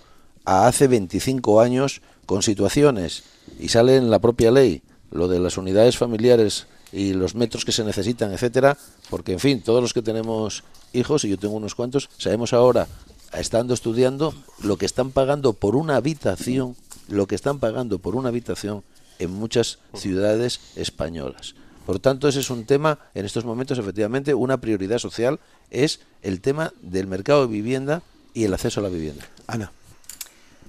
a hace 25 años con situaciones, y sale en la propia ley, lo de las unidades familiares y los metros que se necesitan, etcétera, porque en fin, todos los que tenemos hijos, y yo tengo unos cuantos, sabemos ahora, estando estudiando, lo que están pagando por una habitación, lo que están pagando por una habitación en muchas ciudades españolas. Por tanto, ese es un tema, en estos momentos, efectivamente, una prioridad social es el tema del mercado de vivienda y el acceso a la vivienda. Ana.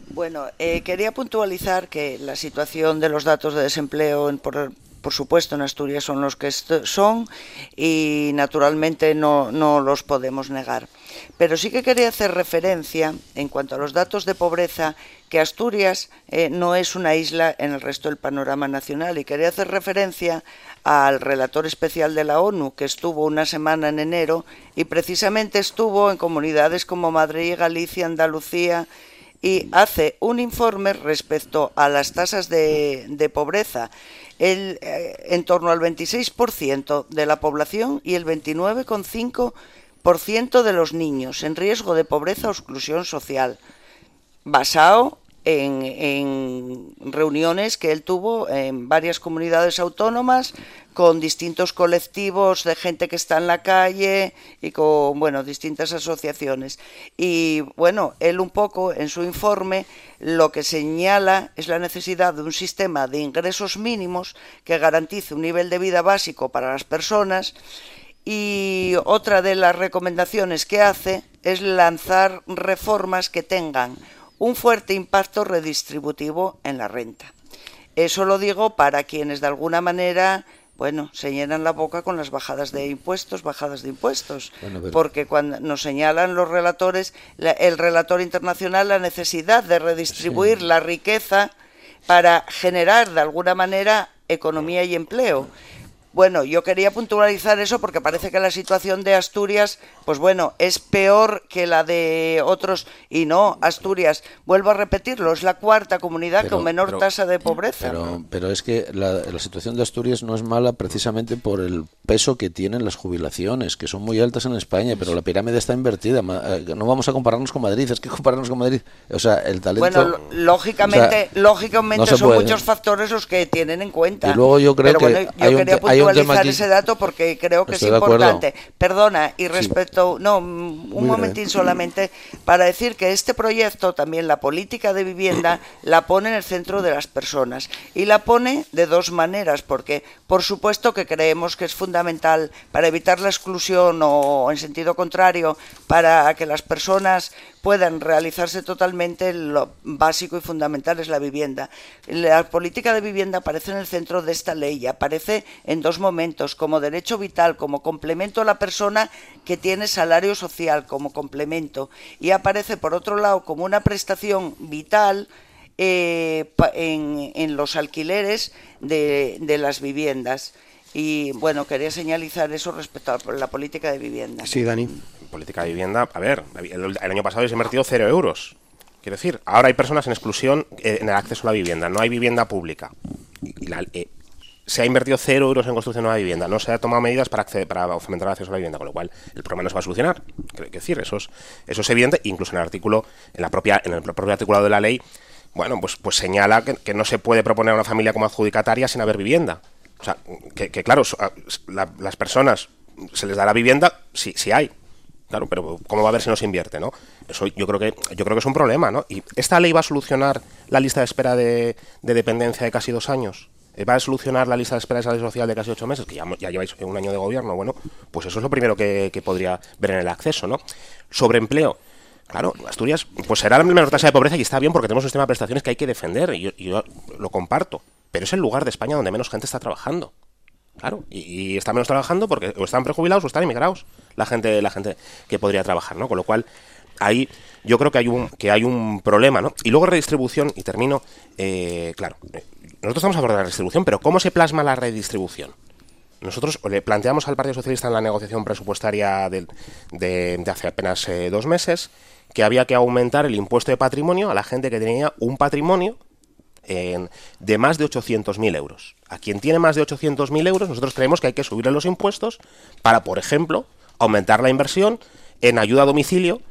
Bueno, eh, quería puntualizar que la situación de los datos de desempleo, en, por, por, supuesto, en Asturias son los que son y naturalmente no, los podemos negar. Pero sí que quería hacer referencia, en cuanto a los datos de pobreza, que Asturias eh, no es una isla en el resto del panorama nacional y quería hacer referencia al relator especial de la ONU que estuvo una semana en enero y precisamente estuvo en comunidades como Madrid, Galicia, Andalucía y hace un informe respecto a las tasas de, pobreza. El, eh, en torno al 26% de la población y el 29,5% de los niños en riesgo de pobreza o exclusión social, basado en, reuniones que él tuvo en varias comunidades autónomas con distintos colectivos de gente que está en la calle y con bueno distintas asociaciones. Y bueno él un poco en su informe lo que señala es la necesidad de un sistema de ingresos mínimos que garantice un nivel de vida básico para las personas. Y otra de las recomendaciones que hace es lanzar reformas que tengan un fuerte impacto redistributivo en la renta. Eso lo digo para quienes de alguna manera bueno, se llenan la boca con las bajadas de impuestos, bajadas de impuestos, porque cuando nos señalan los relatores, el relator internacional, la necesidad de redistribuir la riqueza para generar de alguna manera economía y empleo. Bueno, yo quería puntualizar eso porque parece que la situación de Asturias, pues bueno, es peor que la de otros. Y no, Asturias, vuelvo a repetirlo, es la cuarta comunidad con menor tasa de pobreza. Pero, pero es que la, situación de Asturias no es mala precisamente por el peso que tienen las jubilaciones, que son muy altas en España, pero la pirámide está invertida. Eh, no vamos a compararnos con Madrid, es que compararnos con Madrid. O sea, el talento. Bueno, lógicamente, lógicamente son muchos factores los que tienen en cuenta. Y luego yo creo que hay actualizar ese dato porque creo que es importante. Perdona, y respecto, no, un momentín solamente para decir que este proyecto, también la política de vivienda, la pone en el centro de las personas y la pone de dos maneras, porque por supuesto que creemos que es fundamental para evitar la exclusión o en sentido contrario, para que las personas puedan realizarse totalmente, lo básico y fundamental es la vivienda. La política de vivienda aparece en el centro de esta ley aparece en dos momentos, como derecho vital, como complemento a la persona que tiene salario social, como complemento, y aparece por otro lado como una prestación vital eh, en, los alquileres de, de las viviendas. Y bueno, quería señalizar eso respecto a la política de vivienda. Sí, Dani política de vivienda, a ver, el, año pasado se invertido cero euros. Quiero decir, ahora hay personas en exclusión eh, en el acceso a la vivienda, no hay vivienda pública. Y, eh, se ha invertido cero euros en construcción de una vivienda, no se ha tomado medidas para, para fomentar el acceso a la vivienda, con lo cual el problema no se va a solucionar. Decir, eso es, eso es evidente, incluso en el artículo, en la propia, en el propio articulado de la ley, bueno, pues, pues señala que, no se puede proponer a una familia como adjudicataria sin haber vivienda. O sea, que, claro, las personas se les da la vivienda si, si hay, Claro, pero ¿cómo va a ver si no se invierte, no? Eso yo creo que yo creo que es un problema, ¿no? Y esta ley va a solucionar la lista de espera de, dependencia de casi dos años. Eh, va a solucionar la lista de espera de salud social de casi ocho meses, que ya, lleváis un año de gobierno. Bueno, pues eso es lo primero que, podría ver en el acceso, ¿no? Sobre empleo. Claro, Asturias pues será la menor tasa de pobreza y está bien porque tenemos un sistema de prestaciones que hay que defender y yo, lo comparto. Pero es el lugar de España donde menos gente está trabajando. Claro, y, están menos trabajando porque o están prejubilados o están emigrados la gente, la gente que podría trabajar, ¿no? Con lo cual, ahí yo creo que hay un, que hay un problema, ¿no? Y luego redistribución, y termino, eh, claro, eh, nosotros estamos a favor de la redistribución, pero ¿cómo se plasma la redistribución? Nosotros le planteamos al Partido Socialista en la negociación presupuestaria de, de, hace apenas eh, dos meses que había que aumentar el impuesto de patrimonio a la gente que tenía un patrimonio de más de 800.000 euros. A quien tiene más de 800.000 euros, nosotros creemos que hay que subirle los impuestos para, por ejemplo, aumentar la inversión en ayuda a domicilio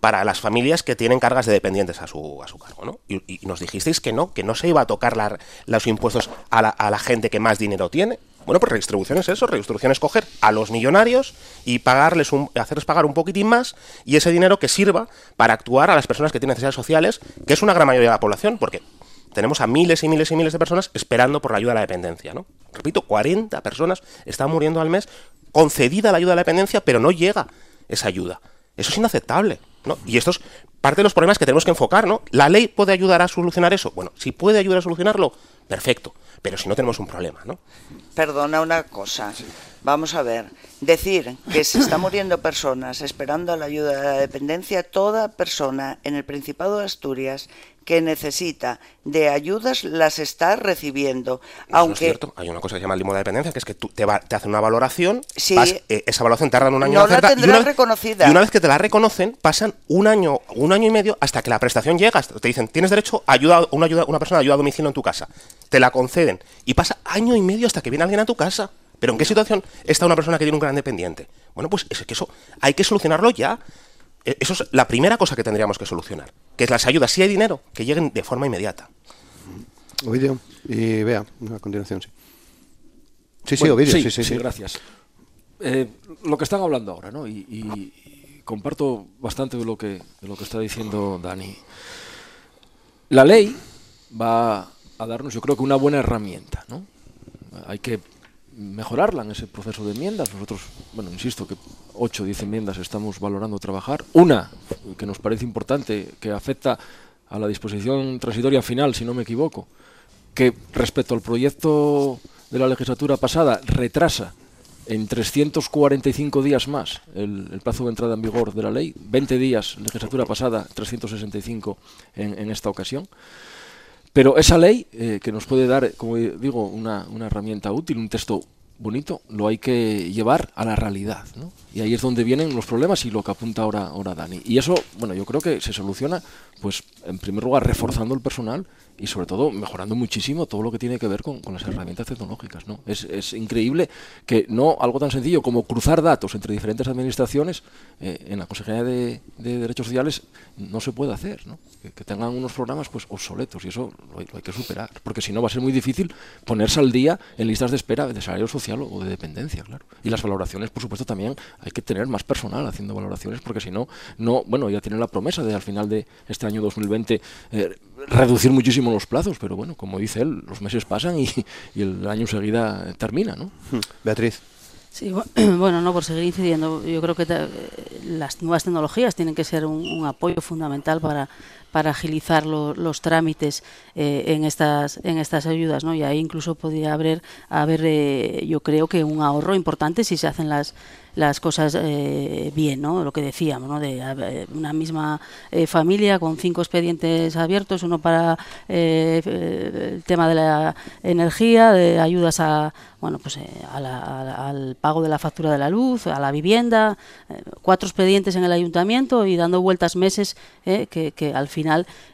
para las familias que tienen cargas de dependientes a su, a su cargo. ¿no? Y, nos dijisteis que no, que no se iba a tocar los impuestos a la, a la gente que más dinero tiene. Bueno, pues redistribución es eso, redistribución es coger a los millonarios y pagarles un, hacerles pagar un poquitín más y ese dinero que sirva para actuar a las personas que tienen necesidades sociales, que es una gran mayoría de la población, porque tenemos a miles y miles y miles de personas esperando por la ayuda a la dependencia, ¿no? Repito, 40 personas están muriendo al mes concedida la ayuda a la dependencia, pero no llega esa ayuda. Eso es inaceptable, ¿no? Y esto es parte de los problemas que tenemos que enfocar, ¿no? ¿La ley puede ayudar a solucionar eso? Bueno, si puede ayudar a solucionarlo, perfecto. Pero si no tenemos un problema, ¿no? Perdona una cosa. Vamos a ver. Decir que se está muriendo personas esperando la ayuda de la dependencia, toda persona en el Principado de Asturias que necesita de ayudas las está recibiendo. aunque... es cierto. Hay una cosa que se llama el limo de dependencia, que es que tú te, va, te hacen una valoración, eh, esa evaluación tarda un año en hacerla, y una, reconocida. y una vez que te la reconocen, pasan un año, un año y medio hasta que la prestación llega. Te dicen, tienes derecho a ayuda, una, ayuda, una persona a ayuda a domicilio en tu casa. Te la conceden. Y pasa año y medio hasta que viene alguien a tu casa. ¿Pero en qué situación está una persona que tiene un gran dependiente? Bueno, pues es que eso hay que solucionarlo ya. E, eso es la primera cosa que tendríamos que solucionar, que es las ayudas, si hay dinero, que lleguen de forma inmediata. Ovidio, y vea, a continuación, sí. Sí, sí, Ovidio, sí, sí, sí, gracias. Eh, lo que están hablando ahora, ¿no? Y, comparto bastante de lo que de lo que está diciendo Dani. La ley va a darnos, yo creo que una buena herramienta, ¿no? Hay que mejorarla en ese proceso de enmiendas. Nosotros, bueno, insisto que 8 o 10 enmiendas estamos valorando trabajar. Una que nos parece importante, que afecta a la disposición transitoria final, si no me equivoco, que respecto al proyecto de la legislatura pasada retrasa en 345 días más el, plazo de entrada en vigor de la ley, 20 días legislatura pasada, 365 en, en esta ocasión. Pero esa ley, eh, que nos puede dar, como digo, una, una, herramienta útil, un texto bonito, lo hay que llevar a la realidad. ¿no? Y ahí es donde vienen los problemas y lo que apunta ahora, ahora Dani. Y eso, bueno, yo creo que se soluciona, pues, en primer lugar, reforzando el personal y sobre todo mejorando muchísimo todo lo que tiene que ver con, las herramientas tecnológicas. ¿no? Es, es, increíble que no algo tan sencillo como cruzar datos entre diferentes administraciones eh, en la Consejería de, Derechos Sociales no se puede hacer. ¿no? Que, tengan unos programas pues obsoletos y eso lo hay, que superar, porque si no va a ser muy difícil ponerse al día en listas de espera de salario social o de dependencia. claro Y las valoraciones, por supuesto, también hay que tener más personal haciendo valoraciones, porque si no, no bueno, ya tienen la promesa de al final de este año 2020 eh, reducir muchísimo los plazos, pero bueno, como dice él, los meses pasan y, el año enseguida termina, ¿no? Hmm. Beatriz. Sí, bueno, no por seguir incidiendo, yo creo que las nuevas tecnologías tienen que ser un, apoyo fundamental para, para agilizar los trámites eh, en estas en estas ayudas, ¿no? Y ahí incluso podría haber haber eh, yo creo que un ahorro importante si se hacen las las cosas eh, bien, ¿no? Lo que decíamos, ¿no? De una misma familia con cinco expedientes abiertos, uno para el tema de la energía, de ayudas a, bueno, pues al pago de la factura de la luz, a la vivienda, cuatro expedientes en el ayuntamiento y dando vueltas meses, que, que, al final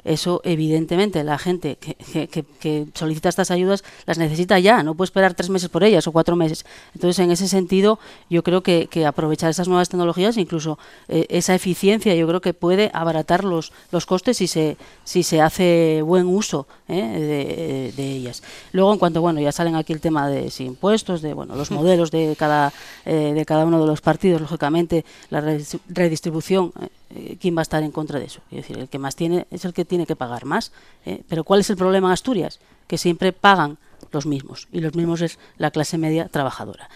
eso evidentemente la gente que, que, que, solicita estas ayudas las necesita ya, no puede esperar tres meses por ellas o cuatro meses. Entonces, en ese sentido, yo creo que, que aprovechar esas nuevas tecnologías, incluso eh, esa eficiencia, yo creo que puede abaratar los, los costes si se, si se hace buen uso eh, de, ellas. Luego, en cuanto, bueno, ya salen aquí el tema de impuestos, de bueno, los modelos de cada, eh, de cada uno de los partidos, lógicamente, la redistribución. ¿Quién va a estar en contra de eso? Es decir, el que más tiene es el que tiene que pagar más. Pero ¿cuál es el problema en Asturias? Que siempre pagan los mismos y los mismos es la clase media trabajadora.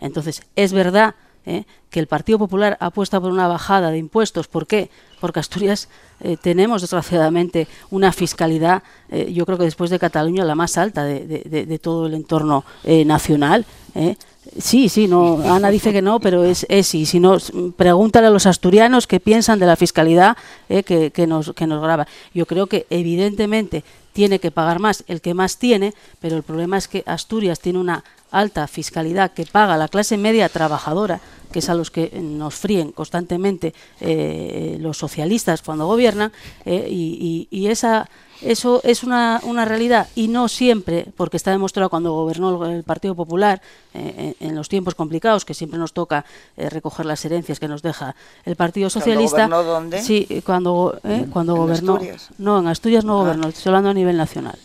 Entonces, es verdad ¿eh? que el Partido Popular apuesta por una bajada de impuestos. ¿Por qué? Porque Asturias eh, tenemos, desgraciadamente, una fiscalidad, eh, yo creo que después de Cataluña, la más alta de todo el entorno nacional. Sí, sí, no, Ana dice que no, pero es, es sí. Si no, pregúntale a los asturianos qué piensan de la fiscalidad que, que, nos, que nos graba. Yo creo que, evidentemente, tiene que pagar más el que más tiene, pero el problema es que Asturias tiene una alta fiscalidad que paga la clase media trabajadora, que es a los que nos fríen constantemente eh, los socialistas cuando gobiernan, eh, y, esa eso es una, una, realidad y no siempre, porque está demostrado cuando gobernó el Partido Popular eh, en, los tiempos complicados, que siempre nos toca recoger las herencias que nos deja el Partido Socialista. ¿Cuándo gobernó dónde? Sí, cuando, cuando ¿En gobernó. Asturias? No, en Asturias no Ah. gobernó, estoy hablando a nivel nacional.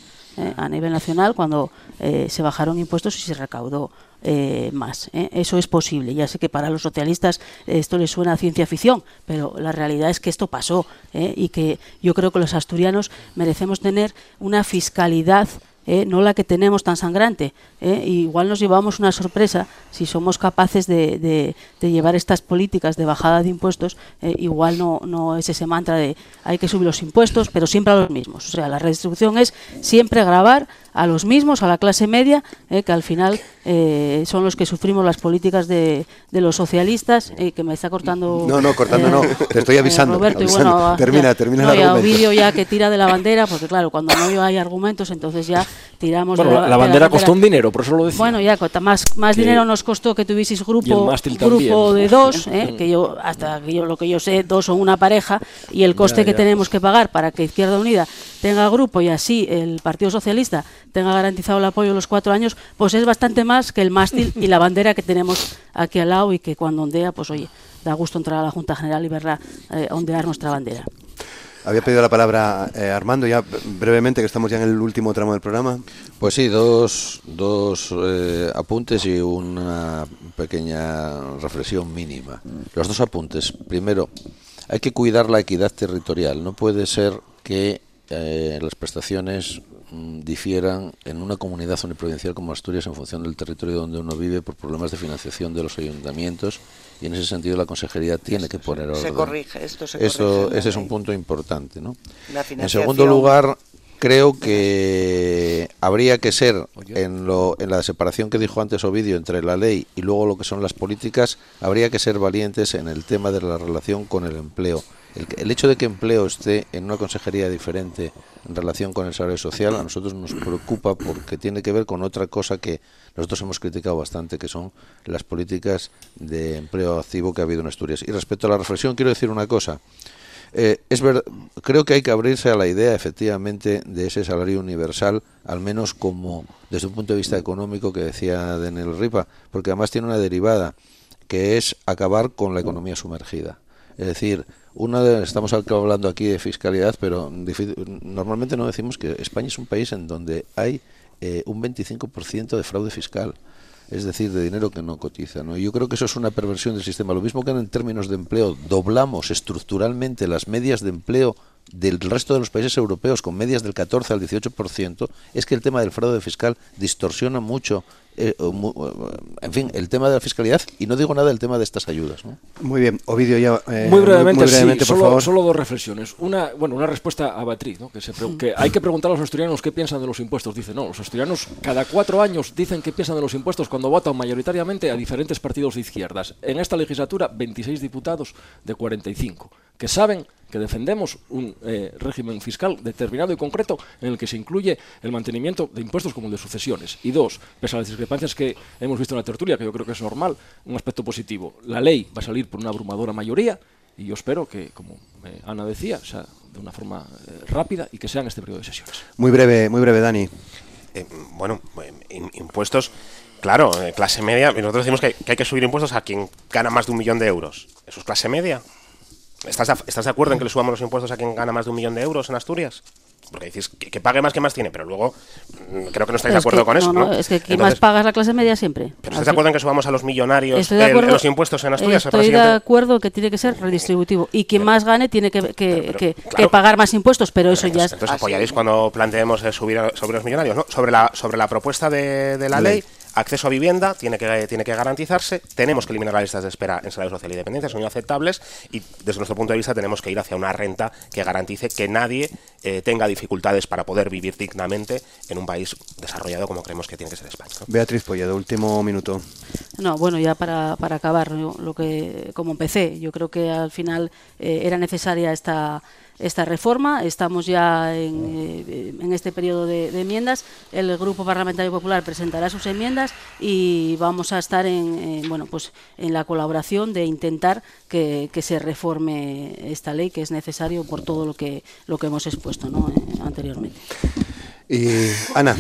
A nivel nacional, cuando se bajaron impuestos y se recaudó eh, más. ¿eh? Eso es posible. Ya sé que para los socialistas esto les suena a ciencia ficción, pero la realidad es que esto pasó ¿eh? y que yo creo que los asturianos merecemos tener una fiscalidad. ¿Eh? no la que tenemos tan sangrante. ¿eh? Igual nos llevamos una sorpresa si somos capaces de, de, de llevar estas políticas de bajada de impuestos. ¿eh? igual no, no es ese mantra de hay que subir los impuestos, pero siempre a los mismos. O sea, la redistribución es siempre grabar a los mismos, a la clase media, ¿eh? que al final eh, son los que sufrimos las políticas de, de los socialistas, eh, que me está cortando... No, no, cortando no, te estoy avisando. Roberto, y bueno, termina, ya- termina no, el y a argumento. Ovidio ya que tira de la bandera, porque claro, cuando no hay argumentos, entonces ya tiramos Bueno, de la, la bandera costó un dinero, por eso lo decía. Bueno, ya, más, más Que- dinero nos costó que tuvieseis grupo, grupo de dos, ¿eh? que yo, hasta que yo, lo que yo sé, dos son una pareja, y el coste Ya, que tenemos que pagar para que Izquierda Unida tenga grupo y así el Partido Socialista tenga garantizado el apoyo los cuatro años, pues es bastante más que el mástil y la bandera que tenemos aquí al lado y que cuando ondea, pues oye, da gusto entrar a la Junta General y verla eh, ondear nuestra bandera. Había pedido la palabra eh, Armando, ya brevemente, que estamos ya en el último tramo del programa. Pues sí, dos, dos eh, apuntes y una pequeña reflexión mínima. Los dos apuntes. Primero, hay que cuidar la equidad territorial. No puede ser que eh, las prestaciones difieran en una comunidad uniprovincial como Asturias en función del territorio donde uno vive por problemas de financiación de los ayuntamientos y en ese sentido la consejería tiene que poner orden. Se corrige, esto se Eso, corrige ese es un punto importante, ¿no? En segundo lugar, creo que habría que ser en, lo, en la separación que dijo antes Ovidio entre la ley y luego lo que son las políticas, habría que ser valientes en el tema de la relación con el empleo. El, el hecho de que empleo esté en una consejería diferente en relación con el salario social a nosotros nos preocupa porque tiene que ver con otra cosa que nosotros hemos criticado bastante, que son las políticas de empleo activo que ha habido en Asturias. Y respecto a la reflexión, quiero decir una cosa. Eh, es ver, creo que hay que abrirse a la idea, efectivamente, de ese salario universal, al menos como desde un punto de vista económico que decía Daniel Ripa, porque además tiene una derivada, que es acabar con la economía sumergida. Es decir, una de, estamos hablando aquí de fiscalidad, pero normalmente no decimos que España es un país en donde hay eh, un 25% de fraude fiscal es decir, de dinero que no cotiza. ¿no? Yo creo que eso es una perversión del sistema. Lo mismo que en términos de empleo doblamos estructuralmente las medias de empleo del resto de los países europeos con medias del 14 al 18%, es que el tema del fraude fiscal distorsiona mucho, eh, en fin, el tema de la fiscalidad y no digo nada del tema de estas ayudas. ¿no? Muy bien, Ovidio, ya. eh, muy brevemente, muy brevemente, sí, por solo, favor. solo dos reflexiones. Una, bueno, una respuesta a Beatriz, ¿no? que, se que hay que preguntar a los asturianos qué piensan de los impuestos. Dice, no, los asturianos cada cuatro años dicen qué piensan de los impuestos cuando votan mayoritariamente a diferentes partidos de izquierdas. En esta legislatura, 26 diputados de 45, que saben que defendemos un eh, régimen fiscal determinado y concreto en el que se incluye el mantenimiento de impuestos como el de sucesiones. Y dos, pese a las discrepancias que hemos visto en la tertulia, que yo creo que es normal, un aspecto positivo. La ley va a salir por una abrumadora mayoría y yo espero que, como eh, Ana decía, sea de una forma eh, rápida y que sea en este periodo de sesiones. Muy breve, muy breve, Dani. Eh, bueno, eh, im- impuestos, claro, eh, clase media. y Nosotros decimos que, que hay que subir impuestos a quien gana más de un millón de euros. ¿Eso es clase media? ¿Estás, de- ¿Estás de acuerdo en que le subamos los impuestos a quien gana más de un millón de euros en Asturias? Porque dices que, que pague más que más tiene, pero luego mm, creo que no estáis de que- acuerdo con eso, no, es que quien más paga es la clase media siempre. ¿Pero Al estás de acuerdo en que subamos a los millonarios el- los impuestos en Asturias? Estoy de acuerdo que tiene que ser redistributivo y quien más gane tiene que, pero, claro. pagar más impuestos, pero eso ya es... Entonces apoyaréis cuando planteemos eh, subir a- sobre los millonarios, ¿no? Sobre la, sobre la propuesta de, de la ley, acceso a vivienda tiene que, tiene que garantizarse, tenemos que eliminar las listas de espera en salud social y dependencia, son inaceptables y desde nuestro punto de vista tenemos que ir hacia una renta que garantice que nadie eh, tenga dificultades para poder vivir dignamente en un país desarrollado como creemos que tiene que ser España. Beatriz Polledo, último minuto. No, bueno, ya para, para acabar, lo que como empecé, yo creo que al final eh, era necesaria esta esta reforma. Estamos ya en, eh, en este periodo de, enmiendas. El Grupo Parlamentario Popular presentará sus enmiendas y vamos a estar en, en bueno, pues en la colaboración de intentar que, que, se reforme esta ley, que es necesario por todo lo que, lo que hemos expuesto eh, anteriormente. Y Ana,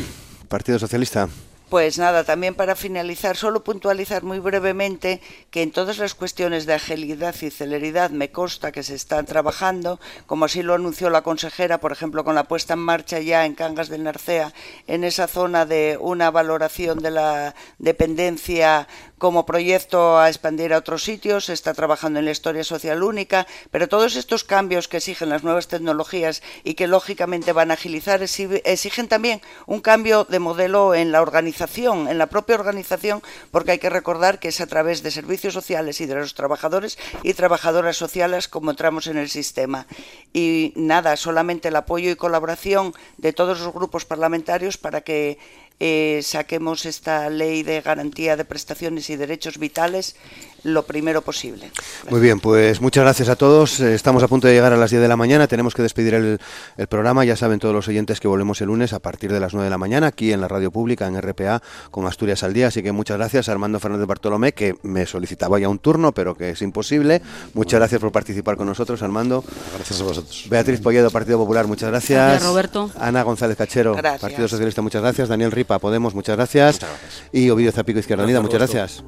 Partido Socialista. Pues nada, también para finalizar, solo puntualizar muy brevemente que en todas las cuestiones de agilidad y celeridad me consta que se están trabajando, como así lo anunció la consejera, por ejemplo, con la puesta en marcha ya en Cangas del Narcea, en esa zona de una valoración de la dependencia como proyecto a expandir a otros sitios, se está trabajando en la historia social única, pero todos estos cambios que exigen las nuevas tecnologías y que lógicamente van a agilizar exigen también un cambio de modelo en la organización, en la propia organización, porque hay que recordar que es a través de servicios sociales y de los trabajadores y trabajadoras sociales como entramos en el sistema. Y nada, solamente el apoyo y colaboración de todos los grupos parlamentarios para que eh, saquemos esta ley de garantía de prestaciones y derechos vitales lo primero posible. Gracias. Muy bien, pues muchas gracias a todos. Estamos a punto de llegar a las 10 de la mañana. Tenemos que despedir el, el, programa. Ya saben todos los oyentes que volvemos el lunes a partir de las 9 de la mañana aquí en la radio pública, en RPA, con Asturias al día. Así que muchas gracias a Armando Fernández Bartolomé, que me solicitaba ya un turno, pero que es imposible. Muchas gracias por participar con nosotros, Armando. Gracias a vosotros. Beatriz Polledo, Partido Popular, muchas gracias. Gracias, Roberto. Ana González Cachero, gracias. Partido Socialista, muchas gracias. Daniel Ripa, Podemos, muchas gracias. Muchas gracias. Y Ovidio Zapico, Izquierda Unida, muchas gracias.